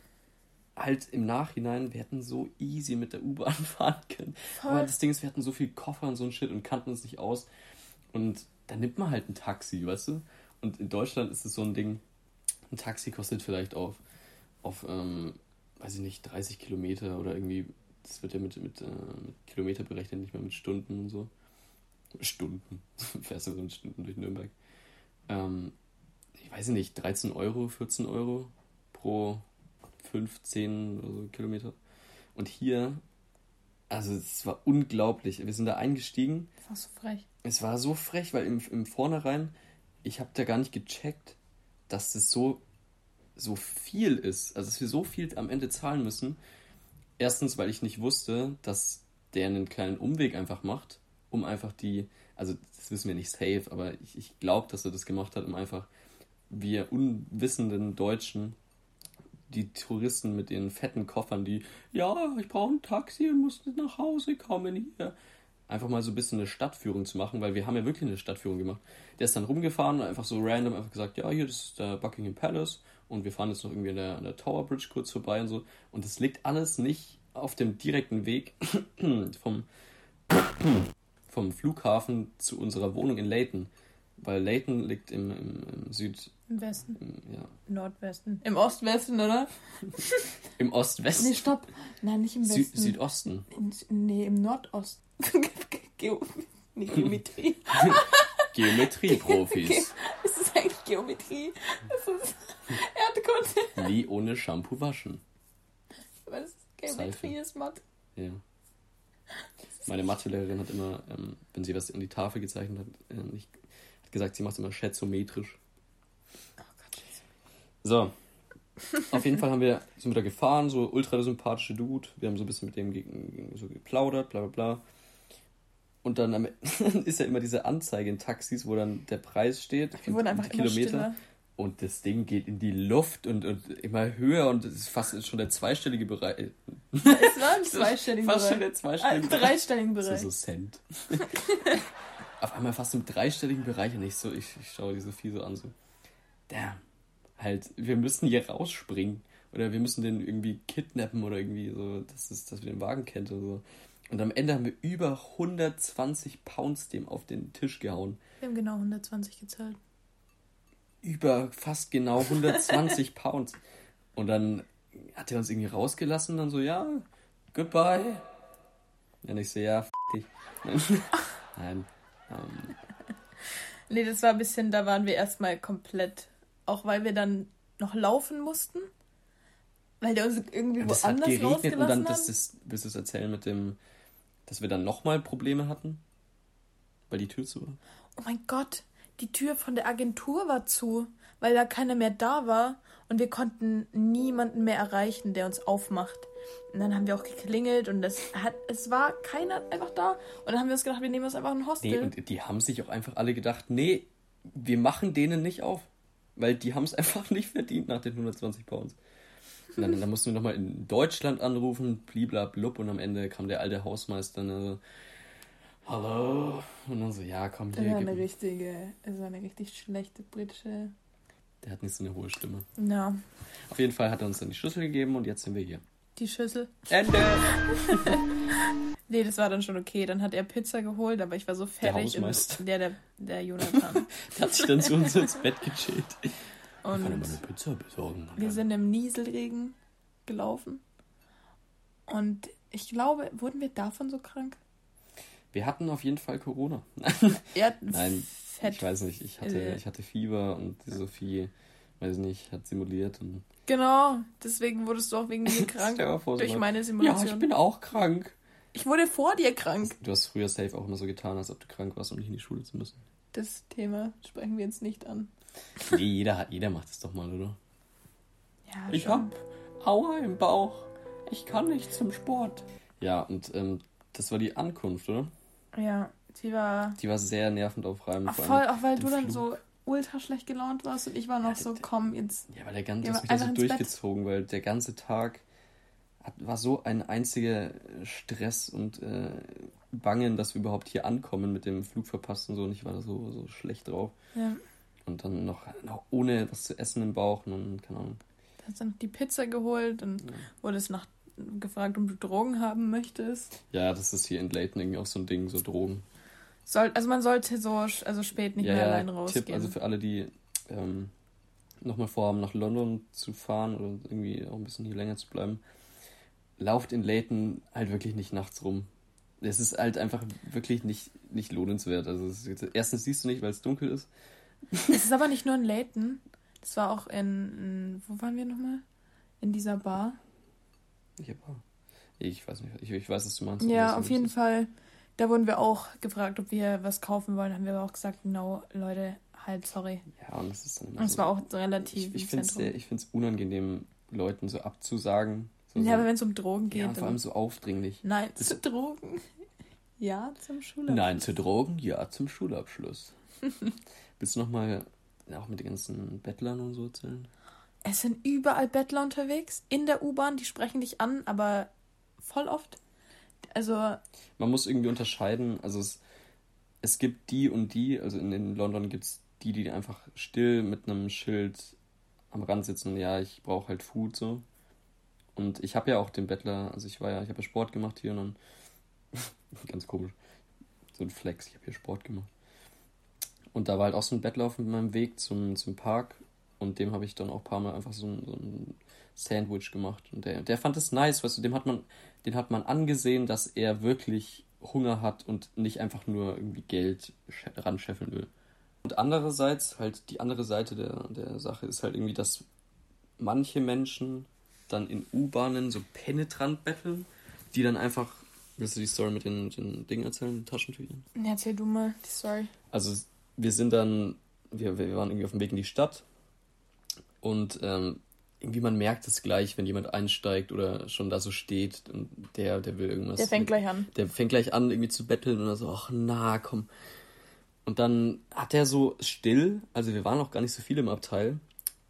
S2: halt im Nachhinein, wir hätten so easy mit der U-Bahn fahren können. Aber das Ding ist, wir hatten so viel Koffer und so ein Shit und kannten uns nicht aus. Und dann nimmt man halt ein Taxi, weißt du? Und in Deutschland ist es so ein Ding, ein Taxi kostet vielleicht auf, auf ähm, weiß ich nicht, 30 Kilometer oder irgendwie, das wird ja mit, mit, äh, mit Kilometer berechnet, nicht mehr mit Stunden und so. Stunden. Fährst du so mit Stunden durch Nürnberg. Ähm, ich weiß nicht, 13 Euro, 14 Euro pro 15 oder so Kilometer. Und hier, also es war unglaublich. Wir sind da eingestiegen.
S1: Das war so frech.
S2: Es war so frech, weil im, im Vornherein, ich habe da gar nicht gecheckt, dass das so, so viel ist. Also, dass wir so viel am Ende zahlen müssen. Erstens, weil ich nicht wusste, dass der einen kleinen Umweg einfach macht, um einfach die, also das wissen wir nicht safe, aber ich, ich glaube, dass er das gemacht hat, um einfach wir unwissenden Deutschen, die Touristen mit ihren fetten Koffern, die, ja, ich brauche ein Taxi und muss nach Hause kommen hier, einfach mal so ein bisschen eine Stadtführung zu machen, weil wir haben ja wirklich eine Stadtführung gemacht. Der ist dann rumgefahren und einfach so random einfach gesagt, ja, hier, das ist der Buckingham Palace und wir fahren jetzt noch irgendwie an der, an der Tower Bridge kurz vorbei und so. Und das liegt alles nicht auf dem direkten Weg vom, vom Flughafen zu unserer Wohnung in Leighton. Weil Leighton liegt im, im, im Süd,
S1: Im Westen.
S2: im, ja,
S1: Nordwesten. Im Ostwesten, oder?
S2: im Ostwesten,
S1: Nee, stopp. Nein, nicht im
S2: Sü
S1: Westen.
S2: Südosten.
S1: In, nee, im Nordosten. Geo nee, Geometrie.
S2: Geometrieprofis.
S1: Es ist eigentlich Geometrie. Es ist Erdkunde.
S2: Nie ohne Shampoo waschen.
S1: Aber das ist Geometrie
S2: Seife.
S1: ist Mathe.
S2: Ja. Meine Mathelehrerin hat immer, ähm, wenn sie was an die Tafel gezeichnet hat, äh, nicht, hat gesagt, sie macht es immer schätzometrisch.
S1: Oh Gott,
S2: So. Auf jeden Fall haben wir, sind wir da gefahren, so ultra sympathische Dude. Wir haben so ein bisschen mit dem so geplaudert, bla bla bla. Und dann am Ende ist ja immer diese Anzeige in Taxis, wo dann der Preis steht.
S1: Wir wurden einfach stiller.
S2: Und das Ding geht in die Luft und, und immer höher und es ist fast schon der zweistellige Bereich.
S1: Es war im zweistelligen
S2: Fast schon
S1: Bereich.
S2: der zweistellige Bereich.
S1: dreistelligen
S2: So,
S1: Bereich.
S2: so Cent. Auf einmal fast im dreistelligen Bereich und ich so, ich, ich schaue die Sophie so an, so, damn, halt, wir müssen hier rausspringen. Oder wir müssen den irgendwie kidnappen oder irgendwie so, dass, es, dass wir den Wagen kennt oder so. Und am Ende haben wir über 120 Pounds dem auf den Tisch gehauen.
S1: Wir haben genau 120 gezahlt.
S2: Über fast genau 120 Pounds. Und dann hat er uns irgendwie rausgelassen und dann so, ja, goodbye. Und ich so, ja, f dich. Nein. Ähm,
S1: Nee, das war ein bisschen, da waren wir erstmal komplett. Auch weil wir dann noch laufen mussten. Weil der uns irgendwie
S2: es hat
S1: woanders
S2: geregnet und dann,
S1: hat.
S2: das ist, willst du es erzählen mit dem, dass wir dann nochmal Probleme hatten? Weil die Tür zu war?
S1: Oh mein Gott, die Tür von der Agentur war zu, weil da keiner mehr da war und wir konnten niemanden mehr erreichen, der uns aufmacht. Und dann haben wir auch geklingelt und das hat, es war keiner einfach da. Und dann haben wir uns gedacht, wir nehmen uns einfach ein Hostel.
S2: Nee, und die haben sich auch einfach alle gedacht, nee, wir machen denen nicht auf. Weil die haben es einfach nicht verdient nach den 120 Pounds. Und dann, dann mussten wir nochmal in Deutschland anrufen, bliblablub, und am Ende kam der alte Hausmeister und so, hallo? Und dann so, ja, komm
S1: Das
S2: hier.
S1: war
S2: Gib,
S1: eine richtige, das war eine richtig schlechte britische.
S2: der hat nicht so eine hohe Stimme.
S1: Ja,
S2: Auf jeden Fall hat er uns dann die Schlüssel gegeben und jetzt sind wir hier.
S1: die Schüssel.
S2: Ende!
S1: Nee, das war dann schon okay. Dann hat er Pizza geholt, aber ich war so fertig.
S2: Hausmeister.
S1: Und der, der, der Jonathan.
S2: Der hat sich dann zu uns ins Bett gechillt.
S1: Und
S2: Kann er mal eine Pizza besorgen?
S1: wir sind im Nieselregen gelaufen. Und ich glaube, wurden wir davon so krank?
S2: Wir hatten auf jeden Fall Corona.
S1: Hat
S2: Nein,
S1: fett.
S2: Ich weiß nicht, ich hatte,
S1: Äh.
S2: ich hatte Fieber und die Sophie, weiß ich nicht, hat simuliert und.
S1: Genau, deswegen wurdest du auch wegen mir krank.
S2: Vor,
S1: durch meine
S2: Ja,
S1: Simulation.
S2: ich bin auch krank.
S1: Ich wurde vor dir krank.
S2: Du hast früher safe auch immer so getan, als ob du krank warst, um nicht in die Schule zu müssen.
S1: Das Thema sprechen wir jetzt nicht an.
S2: Nee, jeder, hat, jeder macht es doch mal, oder?
S1: Ja,
S2: Ich
S1: schon.
S2: hab Aua im Bauch. Ich kann nicht zum Sport. Ja, und ähm, das war die Ankunft, oder?
S1: Ja, die war.
S2: Die war sehr nervend aufreibend.
S1: Ach,
S2: vor
S1: voll,
S2: allem
S1: auch weil du dann
S2: Flug.
S1: so ultra schlecht gelaunt warst und ich war noch so, komm, jetzt.
S2: Ja, weil der ganze,
S1: Ja,
S2: das so
S1: ins Bett.
S2: durchgezogen, weil der ganze Tag hat, war so ein einziger Stress und äh, Bangen, dass wir überhaupt hier ankommen mit dem Flug verpasst und so. Und ich war da so, so schlecht drauf.
S1: Ja,
S2: Und dann noch, noch ohne was zu essen im Bauch und keine Ahnung.
S1: hast dann die Pizza geholt und
S2: Ja.
S1: wurdest nach gefragt, ob du Drogen haben möchtest.
S2: Ja, das ist hier in Layton irgendwie auch so ein Ding, so Drogen.
S1: Soll, also man sollte so also spät nicht
S2: ja,
S1: mehr allein rausgehen.
S2: Tipp, also für alle, die ähm, nochmal vorhaben, nach London zu fahren oder irgendwie auch ein bisschen hier länger zu bleiben, lauft in Layton halt wirklich nicht nachts rum. Es ist halt einfach wirklich nicht, nicht lohnenswert. Also es ist, erstens siehst du nicht, weil es dunkel ist.
S1: Es ist aber nicht nur in Layton. Das war auch in, in wo waren wir nochmal? In dieser Bar.
S2: Ich, hab, ich weiß nicht, ich, ich weiß, was du meinst.
S1: Ja, auf jeden Fall. Da wurden wir auch gefragt, ob wir was kaufen wollen. Haben wir aber auch gesagt, no, Leute, halt, sorry.
S2: Ja, und das ist dann immer
S1: Und es
S2: so-
S1: war auch relativ
S2: Ich, ich finde es unangenehm, Leuten so abzusagen. So,
S1: Ja,
S2: so,
S1: aber wenn es um Drogen geht,
S2: ja, vor allem so aufdringlich.
S1: Nein, zu Drogen. Ja, zum Schulabschluss.
S2: Nein zu Drogen, ja zum Schulabschluss. Willst du nochmal auch mit den ganzen Bettlern und so erzählen?
S1: Es sind überall Bettler unterwegs. In der U-Bahn, die sprechen dich an, aber voll oft. Also,
S2: Man muss irgendwie unterscheiden, also es, es gibt die und die, also in, in London gibt es die, die einfach still mit einem Schild am Rand sitzen und ja, ich brauche halt Food so. Und ich habe ja auch den Bettler, also ich war ja, ich habe ja Sport gemacht hier und dann, ganz komisch, so ein Flex, ich habe hier Sport gemacht. Und da war halt auch so ein Bettler auf meinem Weg zum, zum Park und dem habe ich dann auch ein paar Mal einfach so ein, so ein Sandwich gemacht. Und der, der fand es nice, weißt du, dem hat man, den hat man angesehen, dass er wirklich Hunger hat und nicht einfach nur irgendwie Geld sch- ranscheffeln will. Und andererseits, halt die andere Seite der, der Sache ist halt irgendwie, dass manche Menschen dann in U-Bahnen so penetrant betteln, die dann einfach. Willst du die Story mit den, den Dingen erzählen, den Taschentüchern?
S1: ja, erzähl du mal die Story.
S2: Also wir sind dann, wir, wir waren irgendwie auf dem Weg in die Stadt und ähm, irgendwie man merkt es gleich, wenn jemand einsteigt oder schon da so steht und der, der will irgendwas.
S1: Der fängt
S2: mit-
S1: gleich an.
S2: Der fängt gleich an irgendwie zu betteln und dann so, ach na, komm. Und dann hat er so still, also wir waren auch gar nicht so viele im Abteil,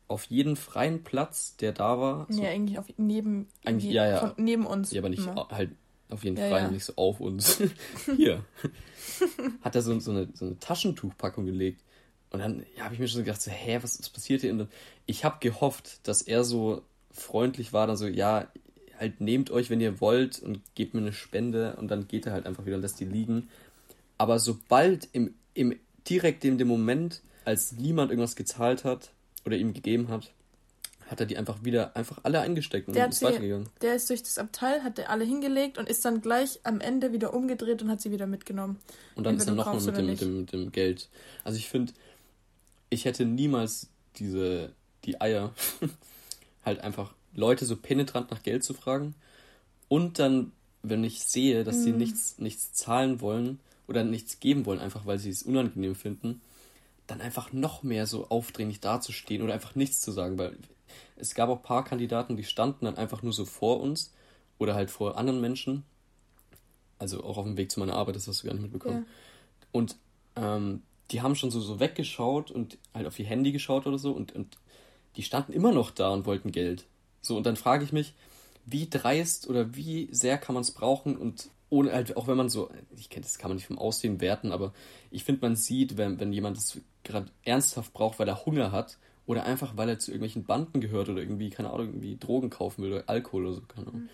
S2: auf jeden freien Platz, der da war, so,
S1: Ja, eigentlich auf, neben,
S2: Eigentlich- ja, ja.
S1: Von, neben uns.
S2: ja, aber nicht
S1: immer.
S2: halt auf jeden
S1: Ja,
S2: Fall
S1: ja.
S2: nicht so auf uns. Hier. Hat er so, so, eine, so eine Taschentuchpackung gelegt. Und dann ja, habe ich mir schon gedacht, so, hä, was, was passiert hier? Und ich habe gehofft, dass er so freundlich war, dann so, ja, halt nehmt euch, wenn ihr wollt und gebt mir eine Spende und dann geht er halt einfach wieder und lässt die liegen. Aber sobald im, im direkt in dem Moment, als niemand irgendwas gezahlt hat oder ihm gegeben hat, hat er die einfach wieder einfach alle eingesteckt und
S1: Der
S2: ist
S1: sie-
S2: weitergegangen.
S1: Der ist durch das Abteil, hat der alle hingelegt und ist dann gleich am Ende wieder umgedreht und hat sie wieder mitgenommen.
S2: Und dann ist er nochmal mit dem, mit, dem, mit dem Geld. Also ich finde, ich hätte niemals diese, die Eier, halt einfach Leute so penetrant nach Geld zu fragen. Und dann, wenn ich sehe, dass
S1: Mhm.
S2: sie nichts, nichts zahlen wollen oder nichts geben wollen, einfach weil sie es unangenehm finden, dann einfach noch mehr so aufdringlich dazustehen oder einfach nichts zu sagen. Weil es gab auch ein paar Kandidaten, die standen dann einfach nur so vor uns oder halt vor anderen Menschen. Also auch auf dem Weg zu meiner Arbeit, das hast du gar nicht mitbekommen.
S1: Ja.
S2: Und ähm, die haben schon so, so weggeschaut und halt auf ihr Handy geschaut oder so und, und die standen immer noch da und wollten Geld. So, und dann frage ich mich, wie dreist oder wie sehr kann man es brauchen und ohne halt, auch wenn man so, ich kenne das kann man nicht vom Aussehen werten, aber ich finde, man sieht, wenn, wenn jemand es gerade ernsthaft braucht, weil er Hunger hat oder einfach, weil er zu irgendwelchen Banden gehört oder irgendwie, keine Ahnung, irgendwie Drogen kaufen will oder Alkohol oder so, keine Ahnung.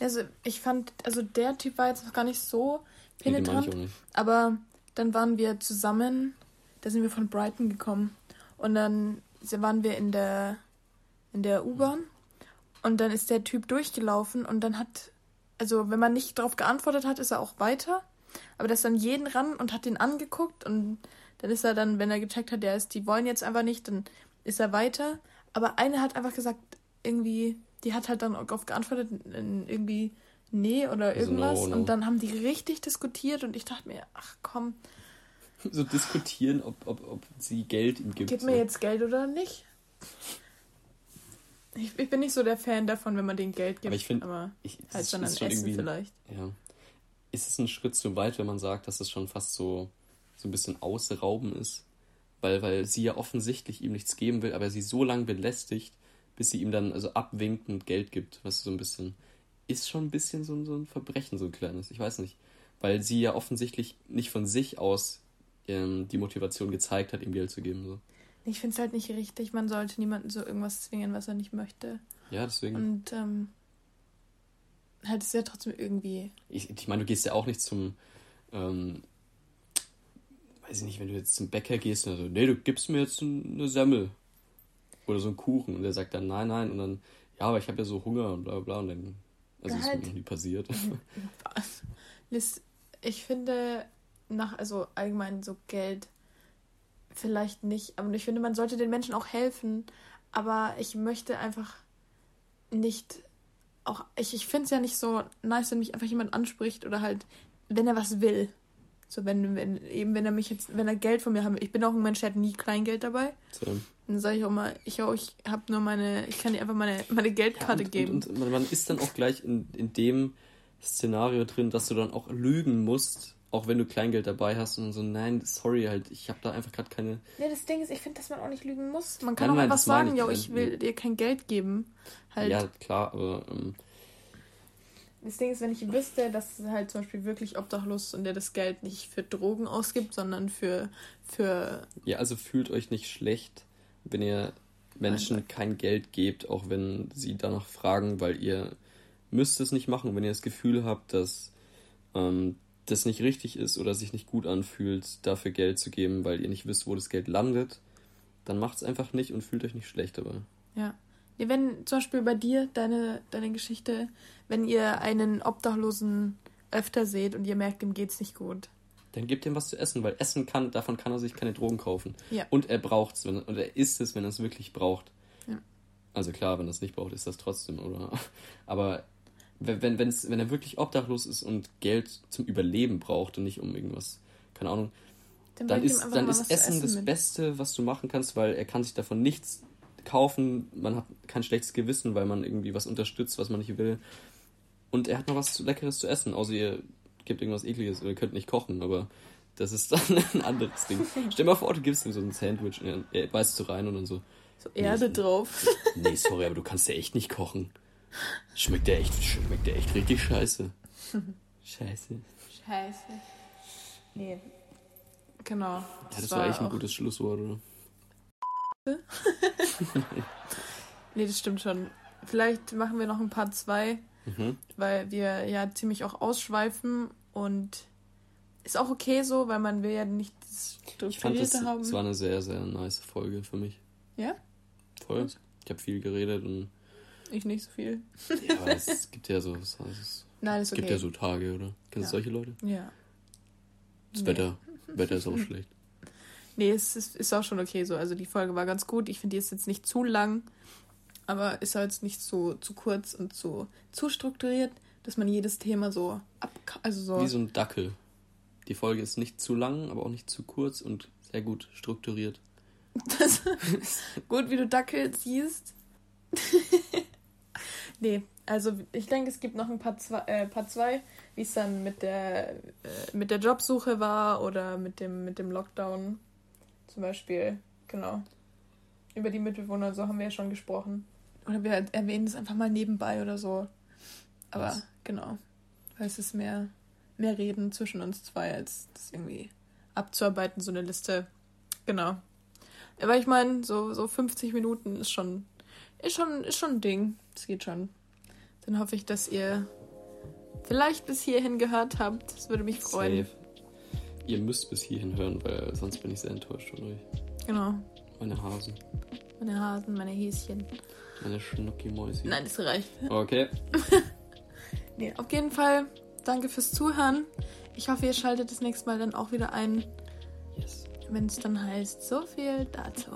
S1: Also ich fand, also der Typ war jetzt noch gar nicht so
S2: Nee,
S1: penetrant,
S2: auch nicht.
S1: aber dann waren wir zusammen, da sind wir von Brighton gekommen und dann waren wir in der in der U-Bahn und dann ist der Typ durchgelaufen und dann hat, also wenn man nicht darauf geantwortet hat, ist er auch weiter, aber der ist dann jeden ran und hat den angeguckt und dann ist er dann, wenn er gecheckt hat, der ist, die wollen jetzt einfach nicht, dann ist er weiter, aber eine hat einfach gesagt, irgendwie, die hat halt dann darauf geantwortet, irgendwie nee oder
S2: Also
S1: irgendwas
S2: no, no.
S1: und dann haben die richtig diskutiert und ich dachte mir, ach komm,
S2: So diskutieren, ob, ob, ob sie Geld ihm gibt.
S1: gib
S2: so.
S1: mir jetzt Geld oder nicht. Ich, ich bin nicht so der Fan davon, wenn man denen Geld gibt,
S2: Aber ich find,
S1: aber
S2: Ich, das
S1: halt
S2: ist-
S1: sondern
S2: ist schon
S1: Essen vielleicht.
S2: Ja. Ist es ein Schritt zu weit, wenn man sagt, dass es schon fast so, so ein bisschen ausrauben ist? Weil, weil sie ja offensichtlich ihm nichts geben will, aber sie so lange belästigt, bis sie ihm dann also abwinkt und Geld gibt. Was so ein bisschen. Ist schon ein bisschen so, ein- so ein Verbrechen, so ein kleines. Ich weiß nicht. Weil sie ja offensichtlich nicht von sich aus ähm, die Motivation gezeigt hat, ihm Geld zu geben. So.
S1: Ich finde es halt nicht richtig, man sollte niemanden so irgendwas zwingen, was er nicht möchte.
S2: Ja, deswegen.
S1: Und ähm, halt ist ja trotzdem irgendwie.
S2: Ich, ich meine, du gehst ja auch nicht zum, ähm, weiß ich nicht, wenn du jetzt zum Bäcker gehst und so, nee, du gibst mir jetzt ein- eine Semmel oder so einen Kuchen und der sagt dann nein, nein und dann, ja, aber ich habe ja so Hunger und bla bla bla und dann, also
S1: Ja,
S2: ist mir noch nie passiert.
S1: Was? Liz, ich finde, nach, also allgemein so Geld vielleicht nicht, aber ich finde, man sollte den Menschen auch helfen, aber ich möchte einfach nicht auch, ich, ich finde es ja nicht so nice, wenn mich einfach jemand anspricht oder halt, wenn er was will. So, wenn, wenn, eben, wenn er mich jetzt, wenn er Geld von mir haben will. Ich bin auch ein Mensch, der hat nie Kleingeld dabei.
S2: So.
S1: Dann sage ich auch mal, ich, ich habe nur meine, ich kann dir einfach meine, meine Geldkarte
S2: und,
S1: geben.
S2: Und, und man, ist dann auch gleich in, in dem Szenario drin, dass du dann auch lügen musst, auch wenn du Kleingeld dabei hast und so, nein, sorry, halt, ich habe da einfach gerade keine.
S1: Ja, das Ding ist, ich finde, dass man auch nicht lügen muss. Man kann
S2: Nein,
S1: auch
S2: nein,
S1: einfach sagen,
S2: ich.
S1: ja, ich will dir kein Geld geben. Halt.
S2: Ja, klar, aber ähm,
S1: Das Ding ist, wenn ich wüsste, dass halt zum Beispiel wirklich obdachlos ist und der das Geld nicht für Drogen ausgibt, sondern für, für
S2: Ja, also fühlt euch nicht schlecht, wenn ihr Menschen kein Geld gebt, auch wenn sie danach fragen, weil ihr müsst es nicht machen. Wenn ihr das Gefühl habt, dass ähm, das nicht richtig ist oder sich nicht gut anfühlt, dafür Geld zu geben, weil ihr nicht wisst, wo das Geld landet, dann macht es einfach nicht und fühlt euch nicht schlecht dabei.
S1: Ja. Ja. Wenn zum Beispiel bei dir, deine, deine Geschichte, wenn ihr einen Obdachlosen öfter seht und ihr merkt, ihm geht's nicht gut.
S2: Dann gebt ihm was zu essen, weil Essen kann, davon kann er sich keine Drogen kaufen.
S1: Ja.
S2: Und er braucht es, und er isst es, wenn er es wirklich braucht.
S1: Ja.
S2: Also klar, wenn er es nicht braucht, ist das trotzdem, oder? Aber wenn, wenn, wenn's, wenn er wirklich obdachlos ist und Geld zum Überleben braucht und nicht um irgendwas, keine Ahnung, dann
S1: ihm
S2: ist, dann ist
S1: zu
S2: Essen das. Beste, was du machen kannst, weil er kann sich davon nichts kaufen, man hat kein schlechtes Gewissen, weil man irgendwie was unterstützt, was man nicht will. Und er hat noch was Leckeres zu essen, außer ihr gebt irgendwas Ekliges oder ihr könnt nicht kochen, aber das ist dann ein anderes Ding. Stell dir mal vor, du gibst ihm so ein Sandwich und er, beißt so rein und dann so,
S1: So Erde
S2: Nee.
S1: drauf.
S2: nee, sorry, aber du kannst ja echt nicht kochen. Schmeckt der echt, schmeckt der echt richtig scheiße. Scheiße.
S1: Scheiße. Nee. Genau.
S2: Ja, das war echt ein
S1: auch-
S2: gutes Schlusswort, oder?
S1: Nee, das stimmt schon. Vielleicht machen wir noch ein Part 2,
S2: Mhm.
S1: weil wir ja ziemlich auch ausschweifen und ist auch okay so, weil man will ja nicht das
S2: Ich fand, das,
S1: haben.
S2: es war eine sehr, sehr nice Folge für mich.
S1: Ja?
S2: Voll.
S1: Gut.
S2: Ich habe viel geredet und
S1: Ich nicht so viel.
S2: ja, aber es gibt ja so, es, es
S1: Nein, ist okay.
S2: gibt ja so Tage, oder? Kennst du
S1: Ja.
S2: solche Leute?
S1: Ja.
S2: Das
S1: Nee.
S2: Wetter, Wetter ist auch schlecht.
S1: Nee, es ist, ist auch schon okay so. Also die Folge war ganz gut. Ich finde, die ist jetzt nicht zu lang, aber ist halt nicht so zu kurz und zu, zu strukturiert, dass man jedes Thema so ab, also so.
S2: Wie so ein Dackel. Die Folge ist nicht zu lang, aber auch nicht zu kurz und sehr gut strukturiert.
S1: Das gut, wie du Dackel siehst. nee, also ich denke, es gibt noch ein Part 2, äh, zwei, wie es dann mit der, äh, mit der Jobsuche war oder mit dem, mit dem Lockdown zum Beispiel. Genau. Über die Mitbewohner, so haben wir ja schon gesprochen. Oder wir erwähnen es einfach mal nebenbei oder so. Aber
S2: Was?
S1: genau. Weil es ist mehr, mehr Reden zwischen uns zwei, als das irgendwie abzuarbeiten, so eine Liste. Genau. Aber ich meine, so, so 50 Minuten ist schon, ist schon, ist schon ein Ding. Das geht schon. Dann hoffe ich, dass ihr vielleicht bis hierhin gehört habt. Das würde mich freuen.
S2: Safe. Ihr müsst bis hierhin hören, weil sonst bin ich sehr enttäuscht von euch.
S1: Genau.
S2: Meine Hasen.
S1: Meine Hasen, meine Häschen.
S2: Meine Schnucki-Mäuschen.
S1: Nein, das reicht.
S2: Okay.
S1: Nee, auf jeden Fall danke fürs Zuhören. Ich hoffe, ihr schaltet das nächste Mal dann auch wieder ein,
S2: Yes.
S1: wenn es dann heißt, so viel dazu.